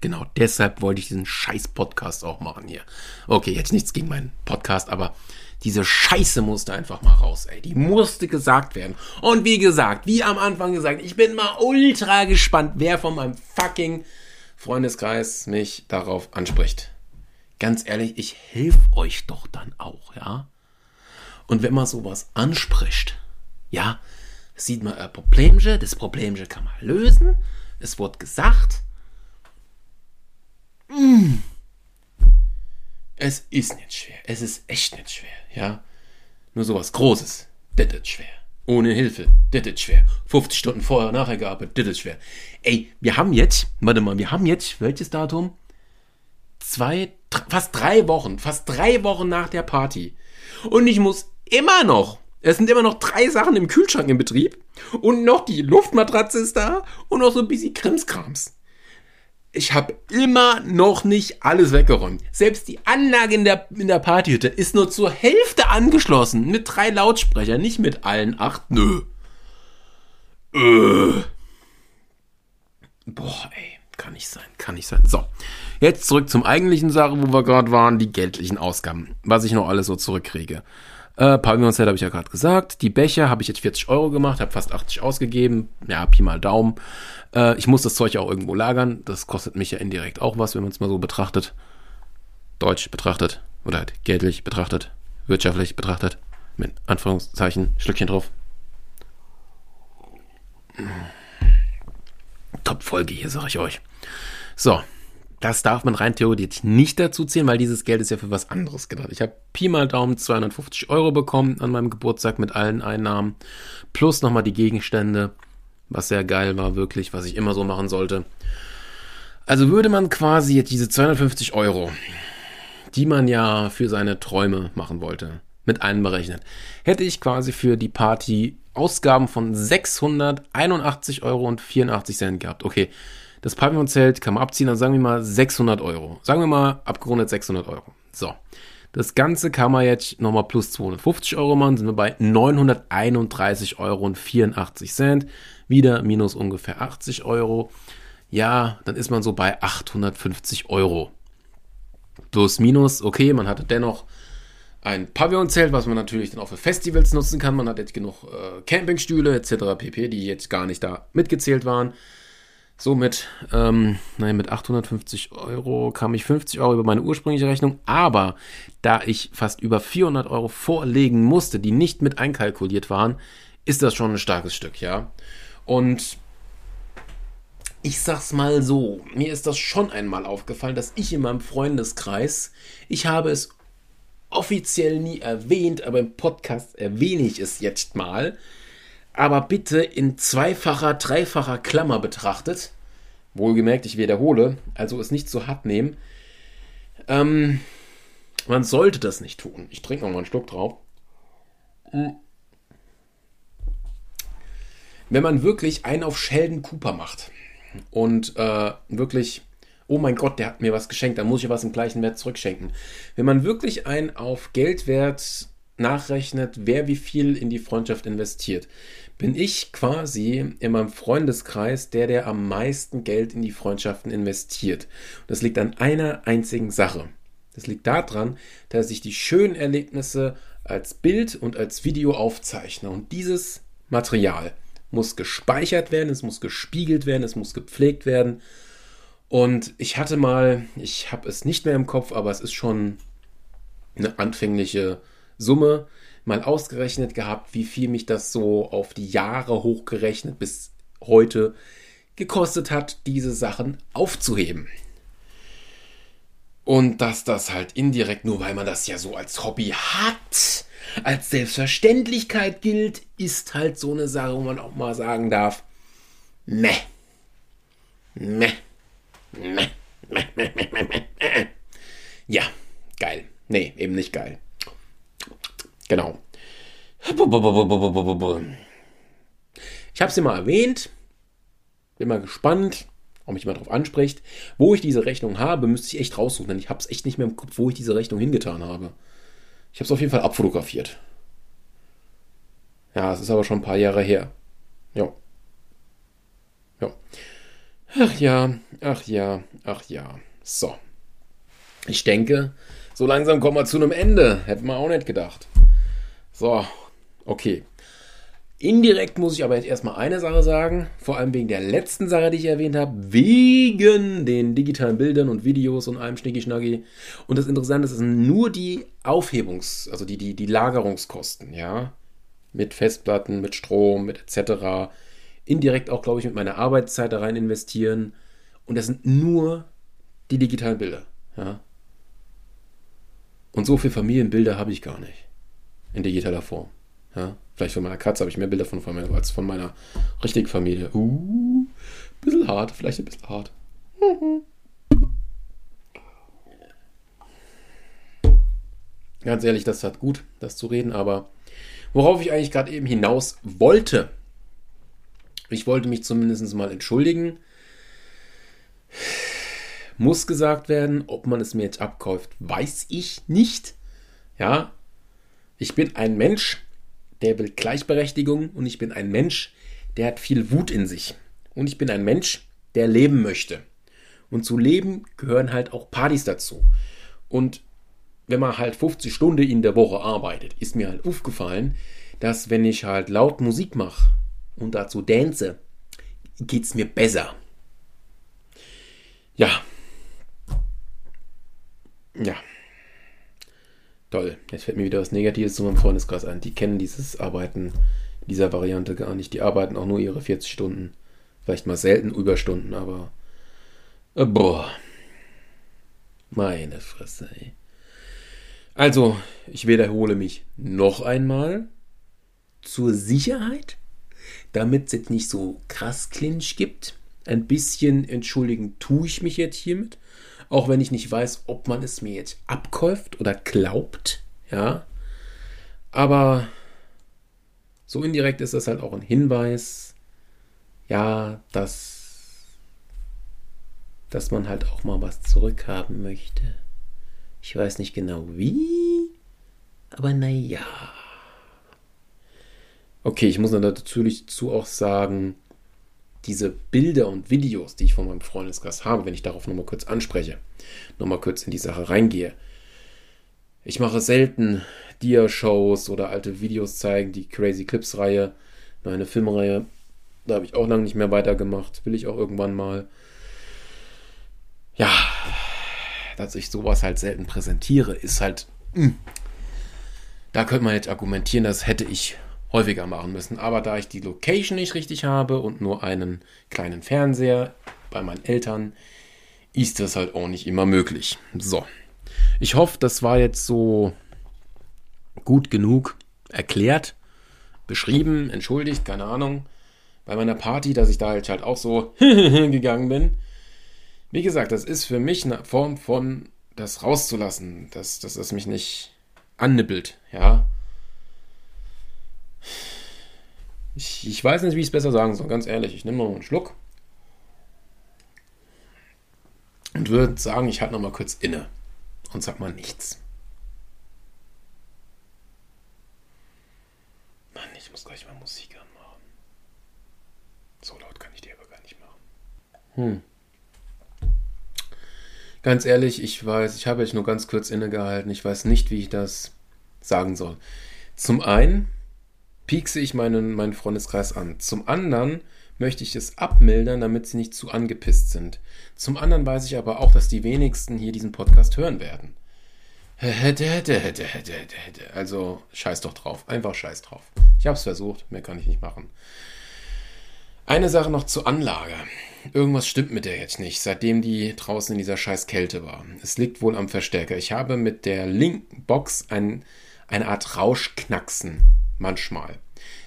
genau deshalb wollte ich diesen scheiß Podcast auch machen hier. Okay, jetzt nichts gegen meinen Podcast, aber diese Scheiße musste einfach mal raus, ey. Die musste gesagt werden. Und wie gesagt, wie am Anfang gesagt, ich bin mal ultra gespannt, wer von meinem fucking Freundeskreis mich darauf anspricht. Ganz ehrlich, ich helfe euch doch dann auch, ja? Und wenn man sowas anspricht, ja, sieht man ein Problemchen, das Problemchen kann man lösen, es wird gesagt. Mm. Es ist nicht schwer, es ist echt nicht schwer, ja. Nur sowas Großes, das ist schwer. Ohne Hilfe, das ist schwer. 50 Stunden vorher, nachher gearbeitet, das ist schwer. Ey, wir haben jetzt, warte mal, wir haben jetzt, welches Datum? Zwei, fast drei Wochen, fast drei Wochen nach der Party. Und ich muss immer noch es sind immer noch drei Sachen im Kühlschrank in Betrieb. Und noch die Luftmatratze ist da. Und noch so ein bisschen Krimskrams. Ich habe immer noch nicht alles weggeräumt. Selbst die Anlage in der, in der Partyhütte ist nur zur Hälfte angeschlossen. Mit drei Lautsprechern, nicht mit allen acht. Nö. Äh. Boah, ey. Kann nicht sein, kann nicht sein. So, jetzt zurück zum eigentlichen Sache, wo wir gerade waren, die geldlichen Ausgaben. Was ich noch alles so zurückkriege. Äh, Pavillon-Set habe ich ja gerade gesagt. Die Becher habe ich jetzt 40 Euro gemacht, habe fast 80 ausgegeben. Ja, Pi mal Daumen. Äh, ich muss das Zeug auch irgendwo lagern. Das kostet mich ja indirekt auch was, wenn man es mal so betrachtet. Deutsch betrachtet. Oder halt geldlich betrachtet. Wirtschaftlich betrachtet. Mit Anführungszeichen, Schlückchen drauf. Top-Folge hier, sag ich euch. So, das darf man rein theoretisch nicht dazu zählen, weil dieses Geld ist ja für was anderes gedacht. Ich habe Pi mal Daumen 250 Euro bekommen an meinem Geburtstag mit allen Einnahmen, plus nochmal die Gegenstände, was sehr geil war, wirklich, was ich immer so machen sollte. Also würde man quasi jetzt diese 250 Euro, die man ja für seine Träume machen wollte, mit einberechnet, hätte ich quasi für die Party Ausgaben von 681,84 Euro gehabt. Okay, das Pavillonzelt kann man abziehen, dann sagen wir mal 600 Euro. Sagen wir mal abgerundet 600 Euro. So. Das Ganze kann man jetzt nochmal plus 250 Euro machen, sind wir bei 931,84 Euro. Wieder minus ungefähr 80 Euro. Ja, dann ist man so bei 850 Euro. Plus minus, okay, man hatte dennoch ein Pavillonzelt, was man natürlich dann auch für Festivals nutzen kann. Man hat jetzt genug äh, Campingstühle etc. pp, die jetzt gar nicht da mitgezählt waren. Somit, ähm, nein, mit 850 Euro kam ich 50 Euro über meine ursprüngliche Rechnung. Aber da ich fast über 400 Euro vorlegen musste, die nicht mit einkalkuliert waren, ist das schon ein starkes Stück, ja. Und ich sag's mal so, mir ist das schon einmal aufgefallen, dass ich in meinem Freundeskreis, ich habe es offiziell nie erwähnt, aber im Podcast erwähne ich es jetzt mal, aber bitte in zweifacher, dreifacher Klammer betrachtet. Wohlgemerkt, ich wiederhole, also es nicht so hart nehmen. Ähm, man sollte das nicht tun. Ich trinke noch mal einen Schluck drauf. Wenn man wirklich einen auf Sheldon Cooper macht und äh, wirklich, oh mein Gott, der hat mir was geschenkt, dann muss ich was im gleichen Wert zurückschenken. Wenn man wirklich einen auf Geldwert nachrechnet, wer wie viel in die Freundschaft investiert, bin ich quasi in meinem Freundeskreis der, der am meisten Geld in die Freundschaften investiert. Das liegt an einer einzigen Sache. Das liegt daran, dass ich die schönen Erlebnisse als Bild und als Video aufzeichne. Und dieses Material muss gespeichert werden, es muss gespiegelt werden, es muss gepflegt werden. Und ich hatte mal, ich habe es nicht mehr im Kopf, aber es ist schon eine anfängliche Summe mal ausgerechnet gehabt, wie viel mich das so auf die Jahre hochgerechnet bis heute gekostet hat, diese Sachen aufzuheben. Und dass das halt indirekt, nur weil man das ja so als Hobby hat, als Selbstverständlichkeit gilt, ist halt so eine Sache, wo man auch mal sagen darf, meh, meh, meh, meh, meh, meh, meh, meh. Ja, geil. Nee, eben nicht geil. Genau. Ich habe es immer erwähnt. Bin mal gespannt, ob mich jemand darauf anspricht. Wo ich diese Rechnung habe, müsste ich echt raussuchen, denn ich habe es echt nicht mehr im Kopf, wo ich diese Rechnung hingetan habe. Ich habe es auf jeden Fall abfotografiert. Ja, es ist aber schon ein paar Jahre her. Ja. Ja. Ach ja, ach ja, ach ja. So. Ich denke, so langsam kommen wir zu einem Ende. Hätten wir auch nicht gedacht. So, okay. Indirekt muss ich aber jetzt erstmal eine Sache sagen, vor allem wegen der letzten Sache, die ich erwähnt habe, wegen den digitalen Bildern und Videos und allem Schnicki-Schnacki. Und das Interessante ist, es sind nur die Aufhebungs-, also die, die, die Lagerungskosten, ja, mit Festplatten, mit Strom, mit etc. Indirekt auch, glaube ich, mit meiner Arbeitszeit da rein investieren. Und das sind nur die digitalen Bilder, ja. Und so viele Familienbilder habe ich gar nicht in digitaler Form. Ja, vielleicht von meiner Katze habe ich mehr Bilder von, von als von meiner richtigen Familie. Uh, bisschen hart, vielleicht ein bisschen hart. Ganz ehrlich, das hat gut, das zu reden, aber worauf ich eigentlich gerade eben hinaus wollte, ich wollte mich zumindest mal entschuldigen. Muss gesagt werden, ob man es mir jetzt abkauft, weiß ich nicht. Ja, ich bin ein Mensch, der will Gleichberechtigung und ich bin ein Mensch, der hat viel Wut in sich. Und ich bin ein Mensch, der leben möchte. Und zu leben gehören halt auch Partys dazu. Und wenn man halt 50 Stunden in der Woche arbeitet, ist mir halt aufgefallen, dass wenn ich halt laut Musik mache und dazu dance, geht es mir besser. Ja. Ja. Toll. Jetzt fällt mir wieder was Negatives zu meinem Freundeskreis ein. Die kennen dieses Arbeiten, dieser Variante gar nicht. Die arbeiten auch nur ihre 40 Stunden. Vielleicht mal selten Überstunden, aber. Äh, boah. Meine Fresse, ey. Also, ich wiederhole mich noch einmal. Zur Sicherheit, damit es nicht so krass Clinch gibt. Ein bisschen entschuldigen tue ich mich jetzt hiermit. Auch wenn ich nicht weiß, ob man es mir jetzt abkäuft oder glaubt. Ja. Aber so indirekt ist das halt auch ein Hinweis, ja, dass, dass man halt auch mal was zurückhaben möchte. Ich weiß nicht genau wie, aber naja. Okay, ich muss natürlich dazu auch sagen, diese Bilder und Videos, die ich von meinem Freundeskreis habe, wenn ich darauf nochmal kurz anspreche, nochmal kurz in die Sache reingehe. Ich mache selten Dia-Shows oder alte Videos zeigen, die Crazy Clips-Reihe, meine Filmreihe, da habe ich auch lange nicht mehr weitergemacht, will ich auch irgendwann mal. Ja, dass ich sowas halt selten präsentiere, ist halt. Mh. Hm. Da könnte man jetzt argumentieren, das hätte ich häufiger machen müssen. Aber da ich die Location nicht richtig habe und nur einen kleinen Fernseher bei meinen Eltern, ist das halt auch nicht immer möglich. So. Ich hoffe, das war jetzt so gut genug erklärt, beschrieben, entschuldigt, keine Ahnung. Bei meiner Party, dass ich da halt, halt auch so gegangen bin. Wie gesagt, das ist für mich eine Form von das rauszulassen, dass, dass das mich nicht annippelt, ja. Ich, ich weiß nicht, wie ich es besser sagen soll, ganz ehrlich. Ich nehme noch einen Schluck und würde sagen, ich halte noch mal kurz inne und sag mal nichts. Mann, ich muss gleich mal Musik anmachen. So laut kann ich die aber gar nicht machen. Hm. Ganz ehrlich, ich weiß, ich habe jetzt nur ganz kurz innegehalten. Ich weiß nicht, wie ich das sagen soll. Zum einen piekse ich meinen, meinen Freundeskreis an. Zum anderen möchte ich es abmildern, damit sie nicht zu angepisst sind. Zum anderen weiß ich aber auch, dass die wenigsten hier diesen Podcast hören werden. Also scheiß doch drauf. Einfach scheiß drauf. Ich habe es versucht, mehr kann ich nicht machen. Eine Sache noch zur Anlage. Irgendwas stimmt mit der jetzt nicht, seitdem die draußen in dieser scheiß Kälte war. Es liegt wohl am Verstärker. Ich habe mit der linken Box ein, eine Art Rauschknacksen manchmal.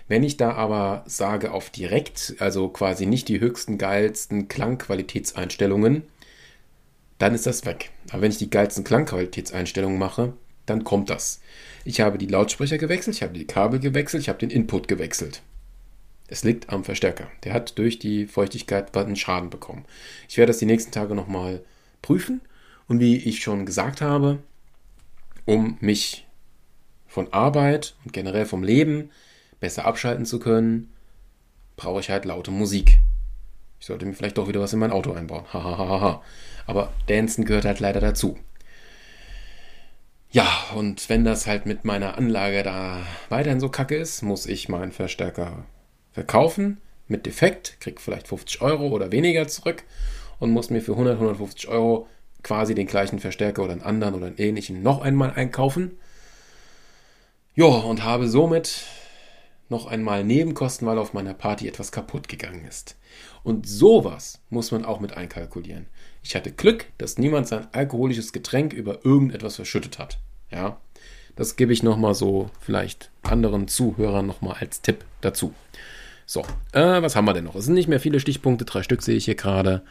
Wenn ich da aber sage auf direkt, also quasi nicht die höchsten, geilsten Klangqualitätseinstellungen, dann ist das weg. Aber wenn ich die geilsten Klangqualitätseinstellungen mache, dann kommt das. Ich habe die Lautsprecher gewechselt, ich habe die Kabel gewechselt, ich habe den Input gewechselt. Es liegt am Verstärker. Der hat durch die Feuchtigkeit einen Schaden bekommen. Ich werde das die nächsten Tage nochmal prüfen. Und wie ich schon gesagt habe, um mich von Arbeit und generell vom Leben besser abschalten zu können, brauche ich halt laute Musik. Ich sollte mir vielleicht doch wieder was in mein Auto einbauen. Hahaha. Aber Dancen gehört halt leider dazu. Ja, und wenn das halt mit meiner Anlage da weiterhin so kacke ist, muss ich meinen Verstärker verkaufen mit Defekt, krieg vielleicht 50 Euro oder weniger zurück und muss mir für 100, 150 Euro quasi den gleichen Verstärker oder einen anderen oder einen ähnlichen noch einmal einkaufen. Ja, und habe somit noch einmal Nebenkosten, weil auf meiner Party etwas kaputt gegangen ist. Und sowas muss man auch mit einkalkulieren. Ich hatte Glück, dass niemand sein alkoholisches Getränk über irgendetwas verschüttet hat. Ja, das gebe ich nochmal so vielleicht anderen Zuhörern nochmal als Tipp dazu. So, äh, was haben wir denn noch? Es sind nicht mehr viele Stichpunkte, drei Stück sehe ich hier gerade.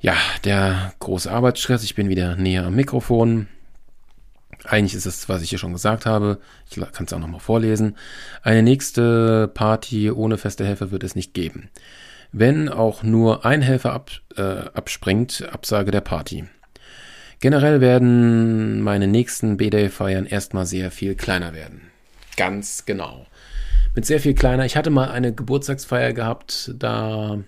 Ja, der große Arbeitsstress. Ich bin wieder näher am Mikrofon. Eigentlich ist es, was ich hier schon gesagt habe. Ich kann es auch nochmal vorlesen. Eine nächste Party ohne feste Helfer wird es nicht geben. Wenn auch nur ein Helfer ab, äh, abspringt, Absage der Party. Generell werden meine nächsten B-Day-Feiern erstmal sehr viel kleiner werden. Ganz genau. Mit sehr viel kleiner. Ich hatte mal eine Geburtstagsfeier gehabt, da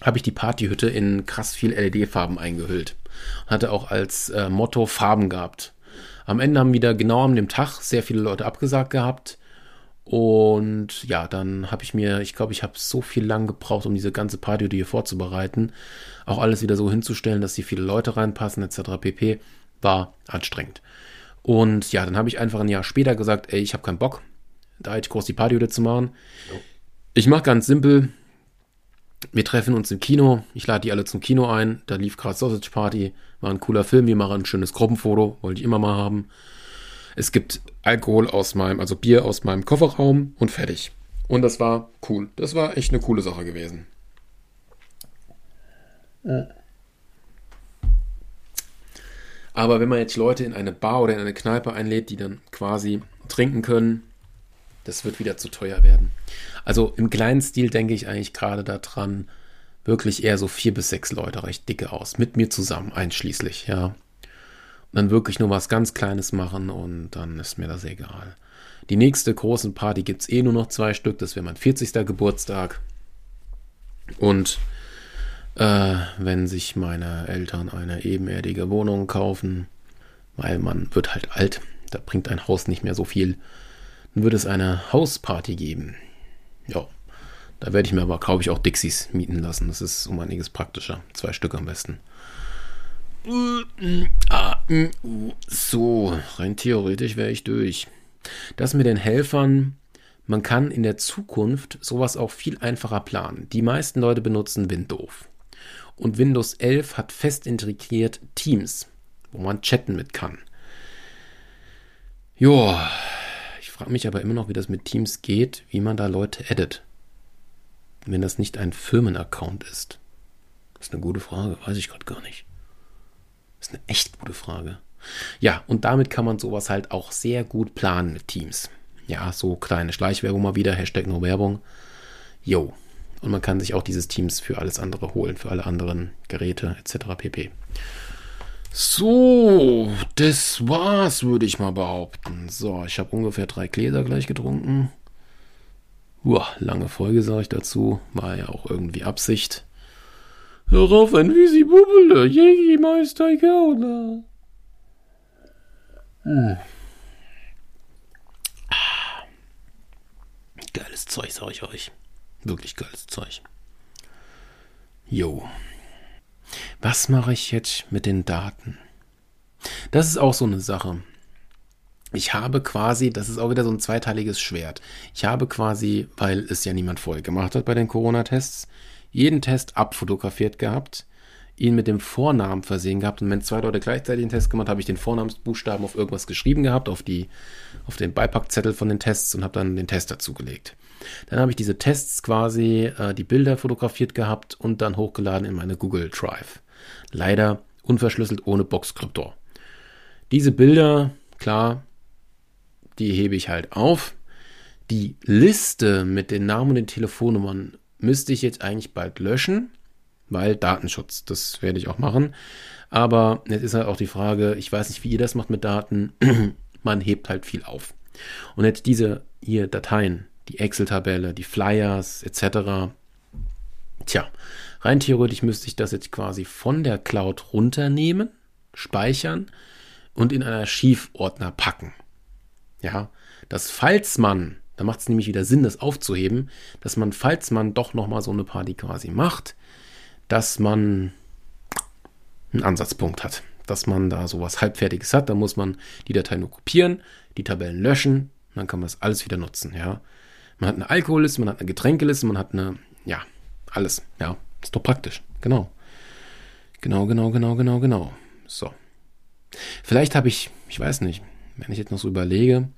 habe ich die Partyhütte in krass viel LED-Farben eingehüllt. Hatte auch als äh, Motto Farben gehabt. Am Ende haben wieder genau an dem Tag sehr viele Leute abgesagt gehabt. Und ja, dann habe ich mir, ich glaube, ich habe so viel lang gebraucht, um diese ganze Party hier vorzubereiten. Auch alles wieder so hinzustellen, dass hier viele Leute reinpassen, etc. pp. War anstrengend. Und ja, dann habe ich einfach ein Jahr später gesagt, ey, ich habe keinen Bock. da jetzt groß die Party zu machen. Ich mache ganz simpel. Wir treffen uns im Kino. Ich lade die alle zum Kino ein. Da lief gerade Sausage Party. War ein cooler Film. Wir machen ein schönes Gruppenfoto. Wollte ich immer mal haben. Es gibt Alkohol aus meinem, also Bier aus meinem Kofferraum und fertig. Und das war cool. Das war echt eine coole Sache gewesen. Aber wenn man jetzt Leute in eine Bar oder in eine Kneipe einlädt, die dann quasi trinken können, das wird wieder zu teuer werden. Also im kleinen Stil denke ich eigentlich gerade daran, wirklich eher so vier bis sechs Leute recht dicke aus. Mit mir zusammen, einschließlich, ja. Und dann wirklich nur was ganz Kleines machen und dann ist mir das egal. Die nächste große Party gibt es eh nur noch zwei Stück. Das wäre mein 40. Geburtstag. Und äh, wenn sich meine Eltern eine ebenerdige Wohnung kaufen, weil man wird halt alt, da bringt ein Haus nicht mehr so viel, wird es eine Hausparty geben. Ja, da werde ich mir aber, glaube ich, auch Dixies mieten lassen. Das ist um einiges praktischer. Zwei Stück am besten. So, rein theoretisch wäre ich durch. Das mit den Helfern, man kann in der Zukunft sowas auch viel einfacher planen. Die meisten Leute benutzen Windows. Und Windows 11 hat fest integriert Teams, wo man chatten mit kann. Joa, frage mich aber immer noch, wie das mit Teams geht, wie man da Leute edit. Wenn das nicht ein Firmenaccount ist. Das ist eine gute Frage, weiß ich gerade gar nicht. Das ist eine echt gute Frage. Ja, und damit kann man sowas halt auch sehr gut planen mit Teams. Ja, so kleine Schleichwerbung mal wieder, Hashtag nur Werbung. Jo. Und man kann sich auch dieses Teams für alles andere holen, für alle anderen Geräte etc. pp. So, das war's, würde ich mal behaupten. So, ich habe ungefähr drei Gläser gleich getrunken. Uah, lange Folge sage ich dazu. War ja auch irgendwie Absicht. Hör auf, ein Wisi Bubble, Jägermeister Gaula. Hm. Geiles Zeug, sag ich euch. Wirklich geiles Zeug. Jo. Was mache ich jetzt mit den Daten? Das ist auch so eine Sache. Ich habe quasi, das ist auch wieder so ein zweiteiliges Schwert. Ich habe quasi, weil es ja niemand vorher gemacht hat bei den Corona-Tests, jeden Test abfotografiert gehabt ihn mit dem Vornamen versehen gehabt. Und wenn zwei Leute gleichzeitig einen Test gemacht, habe ich den Vornamensbuchstaben auf irgendwas geschrieben gehabt, auf, die, auf den Beipackzettel von den Tests und habe dann den Test dazugelegt. Dann habe ich diese Tests quasi, äh, die Bilder fotografiert gehabt und dann hochgeladen in meine Google Drive. Leider unverschlüsselt ohne Boxcryptor. Diese Bilder, klar, die hebe ich halt auf. Die Liste mit den Namen und den Telefonnummern müsste ich jetzt eigentlich bald löschen weil Datenschutz, das werde ich auch machen. Aber jetzt ist halt auch die Frage, ich weiß nicht, wie ihr das macht mit Daten, man hebt halt viel auf. Und jetzt diese hier Dateien, die Excel-Tabelle, die Flyers etc. Tja, rein theoretisch müsste ich das jetzt quasi von der Cloud runternehmen, speichern und in einen Archivordner packen. Ja, dass falls man, da macht es nämlich wieder Sinn, das aufzuheben, dass man, falls man doch nochmal so eine Party quasi macht, dass man einen Ansatzpunkt hat, dass man da sowas Halbfertiges hat. Da muss man die Datei nur kopieren, die Tabellen löschen, dann kann man das alles wieder nutzen. Ja, man hat eine Alkoholliste, man hat eine Getränkeliste, man hat eine, ja, alles. Ja, ist doch praktisch. Genau. Genau, genau, genau, genau, genau. So. Vielleicht habe ich, ich weiß nicht, wenn ich jetzt noch so überlege,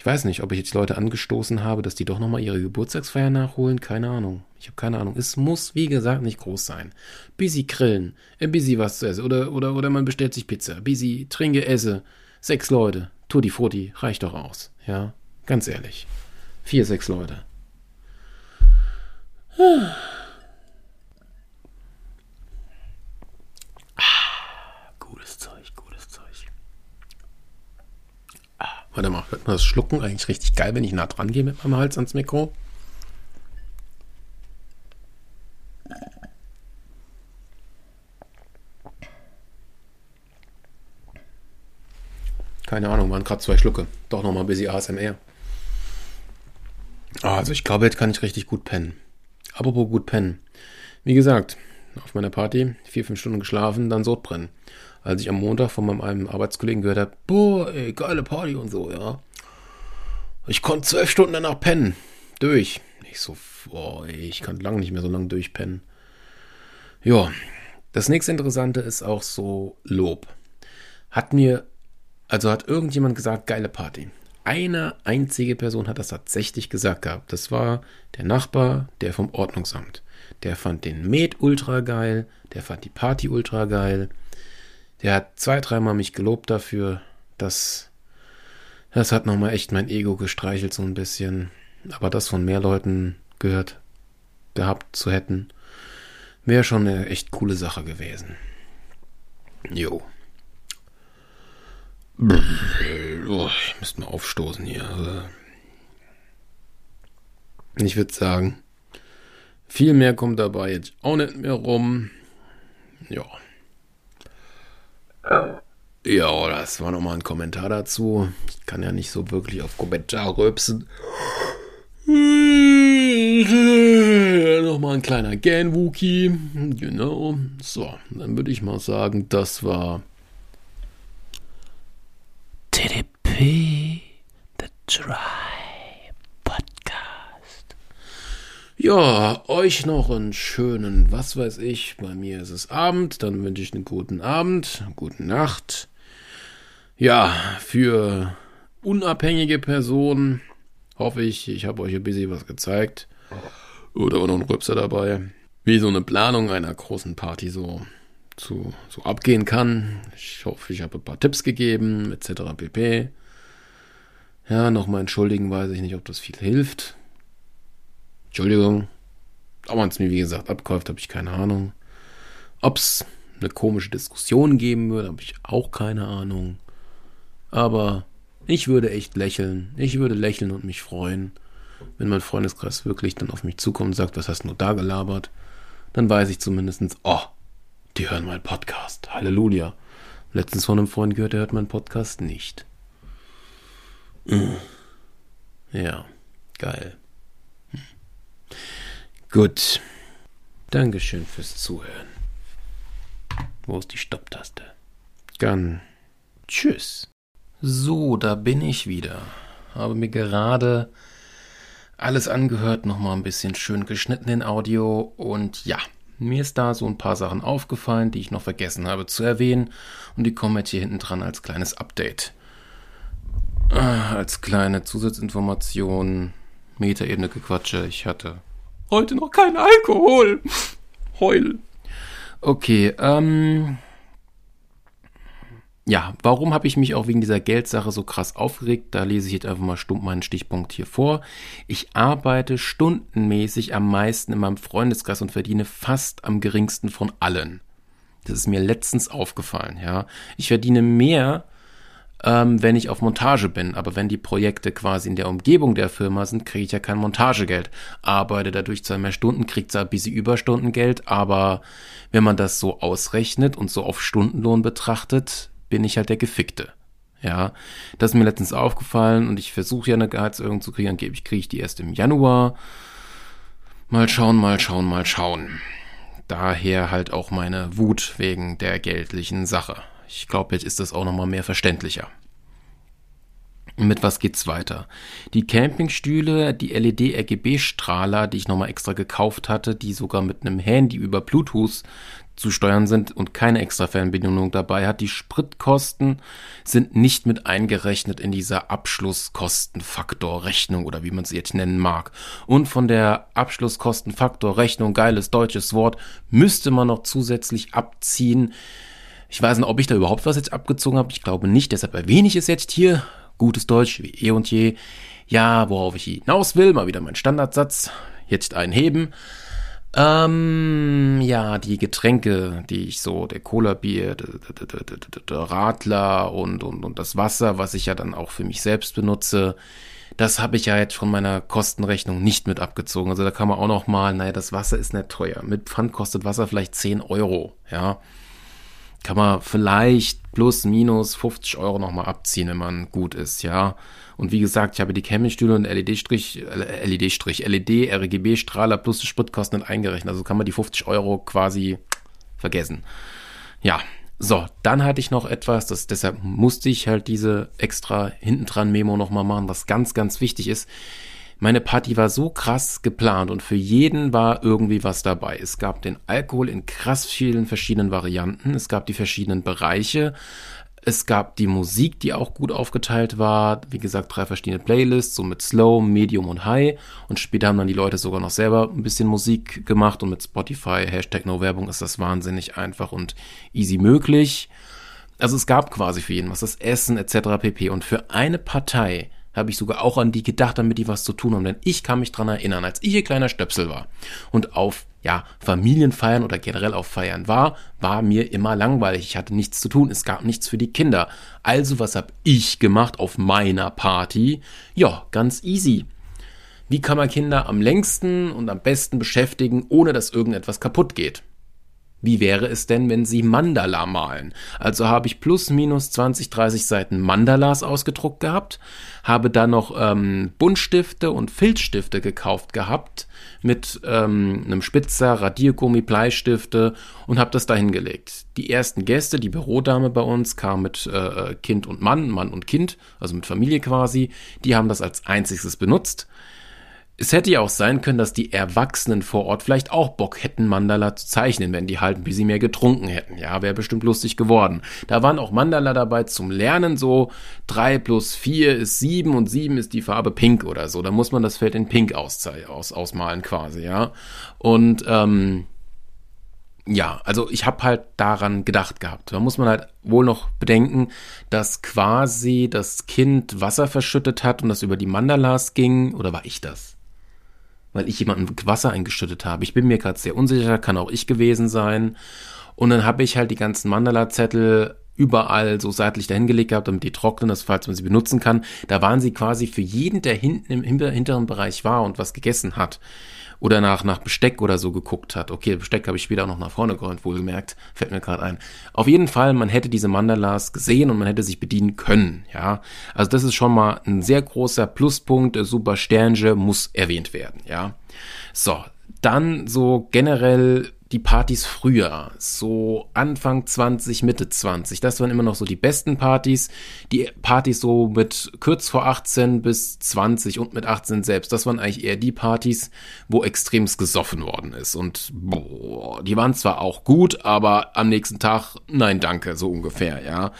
ich weiß nicht, ob ich jetzt Leute angestoßen habe, dass die doch nochmal ihre Geburtstagsfeier nachholen. Keine Ahnung. Ich habe keine Ahnung. Es muss, wie gesagt, nicht groß sein. Busy grillen, äh, busy was zu essen. Oder, oder, oder man bestellt sich Pizza. Busy trinke, esse. Sechs Leute. Tutti Frutti. Reicht doch aus. Ja, ganz ehrlich. Vier, sechs Leute. Warte mal, hört man das Schlucken eigentlich richtig geil, wenn ich nah dran gehe mit meinem Hals ans Mikro? Keine Ahnung, waren gerade zwei Schlucke. Doch nochmal ein bisschen ASMR. Ah, also ich glaube, jetzt kann ich richtig gut pennen. Apropos gut pennen. Wie gesagt, auf meiner Party, vier, fünf Stunden geschlafen, dann Sodbrennen als ich am Montag von meinem Arbeitskollegen gehört habe, boah, ey, geile Party und so, ja. Ich konnte zwölf Stunden danach pennen. Durch. Ich so, boah, ich kann lang nicht mehr so lange durchpennen. Ja, das nächste Interessante ist auch so Lob. Hat mir, also hat irgendjemand gesagt, geile Party. Eine einzige Person hat das tatsächlich gesagt gehabt. Das war der Nachbar, der vom Ordnungsamt. Der fand den Med ultra geil, der fand die Party ultra geil. Der hat zwei, dreimal mich gelobt dafür. Das, das hat nochmal echt mein Ego gestreichelt so ein bisschen. Aber das von mehr Leuten gehört gehabt zu hätten, wäre schon eine echt coole Sache gewesen. Jo. Oh, ich müsste mal aufstoßen hier. Ich würde sagen, viel mehr kommt dabei jetzt auch nicht mehr rum. Ja. Ja, das war nochmal ein Kommentar dazu. Ich kann ja nicht so wirklich auf Kommentar röpsen. Nochmal ein kleiner Gan-Wookie. Genau. So, dann würde ich mal sagen, das war TDP The Try Podcast. Ja, euch noch einen schönen, was weiß ich. Bei mir ist es Abend, dann wünsche ich einen guten Abend, eine gute Nacht. Ja, für unabhängige Personen Hoffe ich, ich habe euch ein bisschen was gezeigt. Oder auch noch ein Rübser dabei. Wie so eine Planung einer großen Party so, zu, so abgehen kann. Ich hoffe, ich habe ein paar Tipps gegeben, etc. pp. Ja, nochmal entschuldigen, weiß ich nicht, ob das viel hilft. Entschuldigung. Ob man es mir, wie gesagt, abkauft, habe ich keine Ahnung. Ob es eine komische Diskussion geben würde, habe ich auch keine Ahnung. Aber ich würde echt lächeln. Ich würde lächeln und mich freuen, wenn mein Freundeskreis wirklich dann auf mich zukommt und sagt, was hast du da gelabert? Dann weiß ich zumindest, oh, die hören meinen Podcast. Halleluja. Letztens von einem Freund gehört, der hört meinen Podcast nicht. Ja, geil. Gut. Dankeschön fürs Zuhören. Wo ist die Stopptaste? Dann tschüss. So, da bin ich wieder. Habe mir gerade alles angehört, nochmal ein bisschen schön geschnitten in Audio und ja, mir ist da so ein paar Sachen aufgefallen, die ich noch vergessen habe zu erwähnen und die kommen jetzt hier hinten dran als kleines Update. Ah, als kleine Zusatzinformation, Metaebene Gequatsche, ich hatte heute noch keinen Alkohol. Heul. Okay, ähm, ja, warum habe ich mich auch wegen dieser Geldsache so krass aufgeregt? Da lese ich jetzt einfach mal stumpf meinen Stichpunkt hier vor. Ich arbeite stundenmäßig am meisten in meinem Freundeskreis und verdiene fast am geringsten von allen. Das ist mir letztens aufgefallen, ja. Ich verdiene mehr, ähm, wenn ich auf Montage bin, aber wenn die Projekte quasi in der Umgebung der Firma sind, kriege ich ja kein Montagegeld. Arbeite dadurch zwar mehr Stunden, kriegt zwar ein bisschen Überstundengeld, aber wenn man das so ausrechnet und so auf Stundenlohn betrachtet, bin ich halt der Gefickte. Ja, das ist mir letztens aufgefallen und ich versuche ja eine Gehaltserhöhung zu kriegen, angeblich kriege ich die erst im Januar. Mal schauen, mal schauen, mal schauen. Daher halt auch meine Wut wegen der geldlichen Sache. Ich glaube, jetzt ist das auch nochmal mehr verständlicher. Mit was geht's weiter? Die Campingstühle, die LED-RGB-Strahler, die ich nochmal extra gekauft hatte, die sogar mit einem Handy über Bluetooth zu steuern sind und keine extra Fernbedienung dabei hat. Die Spritkosten sind nicht mit eingerechnet in dieser Abschlusskostenfaktorrechnung oder wie man sie jetzt nennen mag. Und von der Abschlusskostenfaktorrechnung, geiles deutsches Wort, müsste man noch zusätzlich abziehen. Ich weiß nicht, ob ich da überhaupt was jetzt abgezogen habe. Ich glaube nicht, deshalb erwähne ich es jetzt hier. Gutes Deutsch, wie eh und je. Ja, worauf ich hinaus will, mal wieder mein Standardsatz. Jetzt einheben. Ähm, ja, die Getränke, die ich so, der Cola-Bier, der, Radler und, und, und das Wasser, was ich ja dann auch für mich selbst benutze, das habe ich ja jetzt von meiner Kostenrechnung nicht mit abgezogen. Also da kann man auch noch mal, naja, das Wasser ist nicht teuer. Mit Pfand kostet Wasser vielleicht 10 Euro, ja. Kann man vielleicht plus, minus 50 Euro noch mal abziehen, wenn man gut ist, ja. Und wie gesagt, ich habe die Campingstühle und LED-Strich, LED-Strich, LED, RGB-Strahler plus die Spritkosten eingerechnet. Also kann man die 50 Euro quasi vergessen. Ja, So, dann hatte ich noch etwas, das, deshalb musste ich halt diese extra hintendran Memo nochmal machen, was ganz, ganz wichtig ist. Meine Party war so krass geplant und für jeden war irgendwie was dabei. Es gab den Alkohol in krass vielen verschiedenen Varianten. Es gab die verschiedenen Bereiche. Es gab die Musik, die auch gut aufgeteilt war. Wie gesagt, drei verschiedene Playlists, so mit Slow, Medium und High. Und später haben dann die Leute sogar noch selber ein bisschen Musik gemacht. Und mit Spotify, Hashtag No Werbung, ist das wahnsinnig einfach und easy möglich. Also es gab quasi für jeden was, das Essen etc. pp. Und für eine Partei habe ich sogar auch an die gedacht, damit die was zu tun haben. Denn ich kann mich dran erinnern, als ich ein kleiner Stöpsel war und auf ja, Familienfeiern oder generell auf Feiern war, war mir immer langweilig. Ich hatte nichts zu tun, es gab nichts für die Kinder. Also was habe ich gemacht auf meiner Party? Ja, ganz easy. Wie kann man Kinder am längsten und am besten beschäftigen, ohne dass irgendetwas kaputt geht? Wie wäre es denn, wenn Sie Mandala malen? Also habe ich plus minus 20, 30 Seiten Mandalas ausgedruckt gehabt, habe dann noch ähm, Buntstifte und Filzstifte gekauft gehabt mit ähm, einem Spitzer, Radiergummi, Bleistifte und habe das dahin gelegt. Die ersten Gäste, die Bürodame bei uns, kam mit äh, Kind und Mann, Mann und Kind, also mit Familie quasi, die haben das als einziges benutzt. Es hätte ja auch sein können, dass die Erwachsenen vor Ort vielleicht auch Bock hätten, Mandala zu zeichnen, wenn die halt ein bisschen mehr getrunken hätten. Ja, wäre bestimmt lustig geworden. Da waren auch Mandala dabei zum Lernen, so drei plus vier ist sieben und sieben ist die Farbe Pink oder so. Da muss man das Feld in Pink aus, aus, ausmalen quasi, ja. Und ähm, ja, also ich habe halt daran gedacht gehabt. Da muss man halt wohl noch bedenken, dass quasi das Kind Wasser verschüttet hat und das über die Mandalas ging. Oder war ich das? Weil ich jemanden Wasser eingeschüttet habe. Ich bin mir gerade sehr unsicher, kann auch ich gewesen sein. Und dann habe ich halt die ganzen Mandala-Zettel überall so seitlich dahingelegt gehabt, damit die trocknen, dass falls man sie benutzen kann. Da waren sie quasi für jeden, der hinten im hinteren Bereich war und was gegessen hat, oder nach, nach Besteck oder so geguckt hat. Okay, Besteck habe ich später auch noch nach vorne geräumt, wohlgemerkt, fällt mir gerade ein. Auf jeden Fall, man hätte diese Mandalas gesehen und man hätte sich bedienen können, ja. Also das ist schon mal ein sehr großer Pluspunkt, super Sternche muss erwähnt werden, ja. So, dann so generell die Partys früher, so Anfang 20, Mitte 20, das waren immer noch so die besten Partys. Die Partys so mit kurz vor 18 bis 20 und mit 18 selbst, das waren eigentlich eher die Partys, wo extremst gesoffen worden ist. Und boah, die waren zwar auch gut, aber am nächsten Tag, nein, danke, so ungefähr, ja.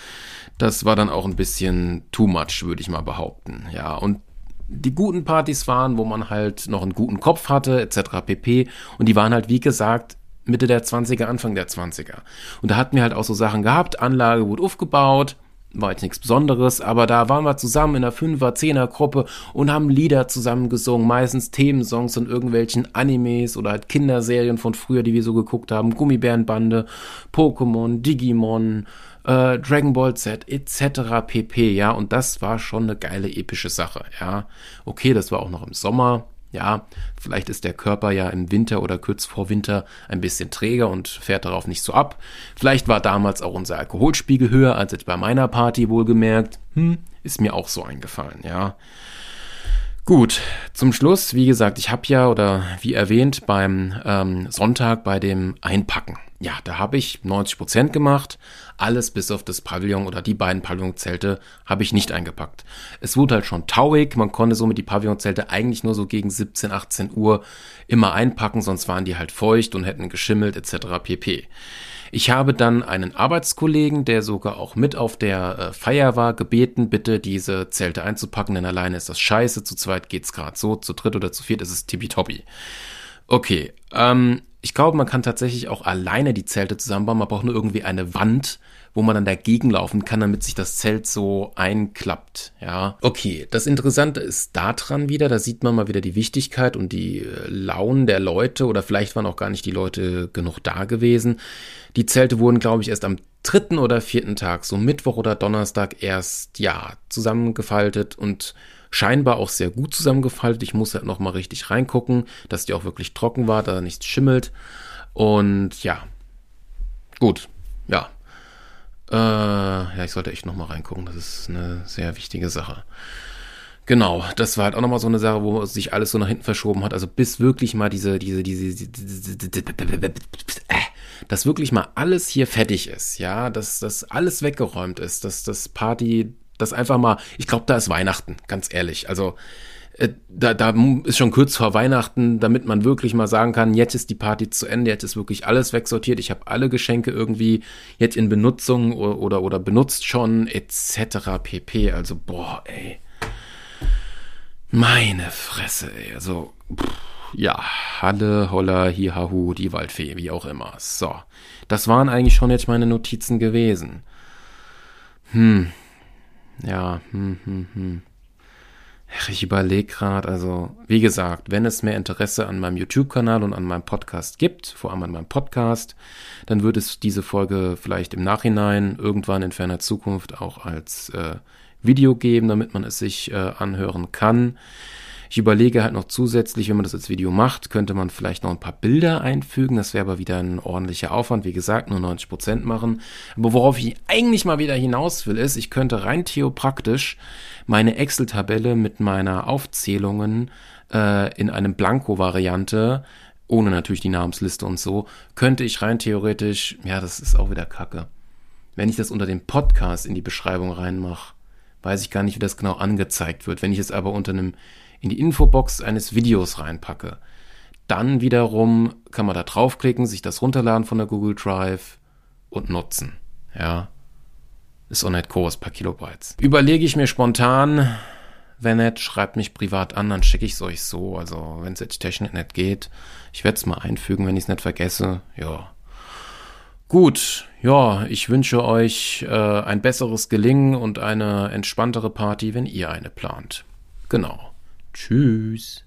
Das war dann auch ein bisschen too much, würde ich mal behaupten, ja. Und die guten Partys waren, wo man halt noch einen guten Kopf hatte, etc. pp. Und die waren halt, wie gesagt, Mitte der 20er, Anfang der 20er. Und da hatten wir halt auch so Sachen gehabt, Anlage wurde aufgebaut, war jetzt nichts Besonderes, aber da waren wir zusammen in einer Fünfer-, Zehner-Gruppe und haben Lieder zusammen gesungen, meistens Themensongs von irgendwelchen Animes oder halt Kinderserien von früher, die wir so geguckt haben, Gummibärenbande, Pokémon, Digimon, äh, Dragon Ball Z etc. pp. Ja, und das war schon eine geile epische Sache. Ja, okay, das war auch noch im Sommer, ja, vielleicht ist der Körper ja im Winter oder kurz vor Winter ein bisschen träger und fährt darauf nicht so ab. Vielleicht war damals auch unser Alkoholspiegel höher als jetzt bei meiner Party wohlgemerkt. Hm, ist mir auch so eingefallen, ja. Gut, zum Schluss, wie gesagt, ich habe ja oder wie erwähnt beim ähm, Sonntag bei dem Einpacken ja, da habe ich 90 Prozent gemacht. Alles bis auf das Pavillon oder die beiden Pavillonzelte habe ich nicht eingepackt. Es wurde halt schon tauig. Man konnte somit die Pavillonzelte eigentlich nur so gegen 17, 18 Uhr immer einpacken, sonst waren die halt feucht und hätten geschimmelt etc. pp. Ich habe dann einen Arbeitskollegen, der sogar auch mit auf der äh, Feier war, gebeten, bitte diese Zelte einzupacken, denn alleine ist das scheiße, zu zweit geht's gerade so, zu dritt oder zu viert ist es tippitoppi. Okay, ähm, ich glaube, man kann tatsächlich auch alleine die Zelte zusammenbauen. Man braucht nur irgendwie eine Wand, wo man dann dagegen laufen kann, damit sich das Zelt so einklappt. Ja, okay. Das Interessante ist daran wieder, da sieht man mal wieder die Wichtigkeit und die äh, Launen der Leute oder vielleicht waren auch gar nicht die Leute genug da gewesen. Die Zelte wurden, glaube ich, erst am dritten oder vierten Tag, so Mittwoch oder Donnerstag erst, ja, zusammengefaltet und scheinbar auch sehr gut zusammengefaltet. Ich muss halt nochmal richtig reingucken, dass die auch wirklich trocken war, da nichts schimmelt. Und ja, gut, ja. Äh, ja, ich sollte echt nochmal reingucken. Das ist eine sehr wichtige Sache. Genau, das war halt auch nochmal so eine Sache, wo sich alles so nach hinten verschoben hat. Also bis wirklich mal diese, diese, diese, diese, diese dass wirklich mal alles hier fertig ist, ja, dass das alles weggeräumt ist, dass das Party, das einfach mal, ich glaube, da ist Weihnachten, ganz ehrlich. Also äh, da, da ist schon kurz vor Weihnachten, damit man wirklich mal sagen kann, jetzt ist die Party zu Ende, jetzt ist wirklich alles wegsortiert, ich habe alle Geschenke irgendwie jetzt in Benutzung oder, oder, oder benutzt schon, etc. pp. Also, boah, ey. Meine Fresse, ey. Also, pff, ja, Halle, Holla, Hihahu, die Waldfee, wie auch immer. So, das waren eigentlich schon jetzt meine Notizen gewesen. Hm, ja, hm, hm, hm. Ich überlege gerade, also wie gesagt, wenn es mehr Interesse an meinem YouTube-Kanal und an meinem Podcast gibt, vor allem an meinem Podcast, dann wird es diese Folge vielleicht im Nachhinein irgendwann in ferner Zukunft auch als äh, Video geben, damit man es sich äh, anhören kann. Ich überlege halt noch zusätzlich, wenn man das als Video macht, könnte man vielleicht noch ein paar Bilder einfügen. Das wäre aber wieder ein ordentlicher Aufwand. Wie gesagt, nur 90 Prozent machen. Aber worauf ich eigentlich mal wieder hinaus will, ist, ich könnte rein theopraktisch meine Excel-Tabelle mit meiner Aufzählungen äh, in einem Blanko-Variante ohne natürlich die Namensliste und so, könnte ich rein theoretisch, ja, das ist auch wieder Kacke. Wenn ich das unter dem Podcast in die Beschreibung reinmache, weiß ich gar nicht, wie das genau angezeigt wird. Wenn ich es aber unter einem in die Infobox eines Videos reinpacke, dann wiederum kann man da draufklicken, sich das runterladen von der Google Drive und nutzen. Ja. Ist auch nicht groß, paar Kilobytes. Überlege ich mir spontan, wenn nicht, schreibt mich privat an, dann schicke ich es euch so. Also, wenn es jetzt technisch nicht geht, ich werde es mal einfügen, wenn ich es nicht vergesse. Ja. Gut, ja, ich wünsche euch äh, ein besseres Gelingen und eine entspanntere Party, wenn ihr eine plant. Genau. Tschüss.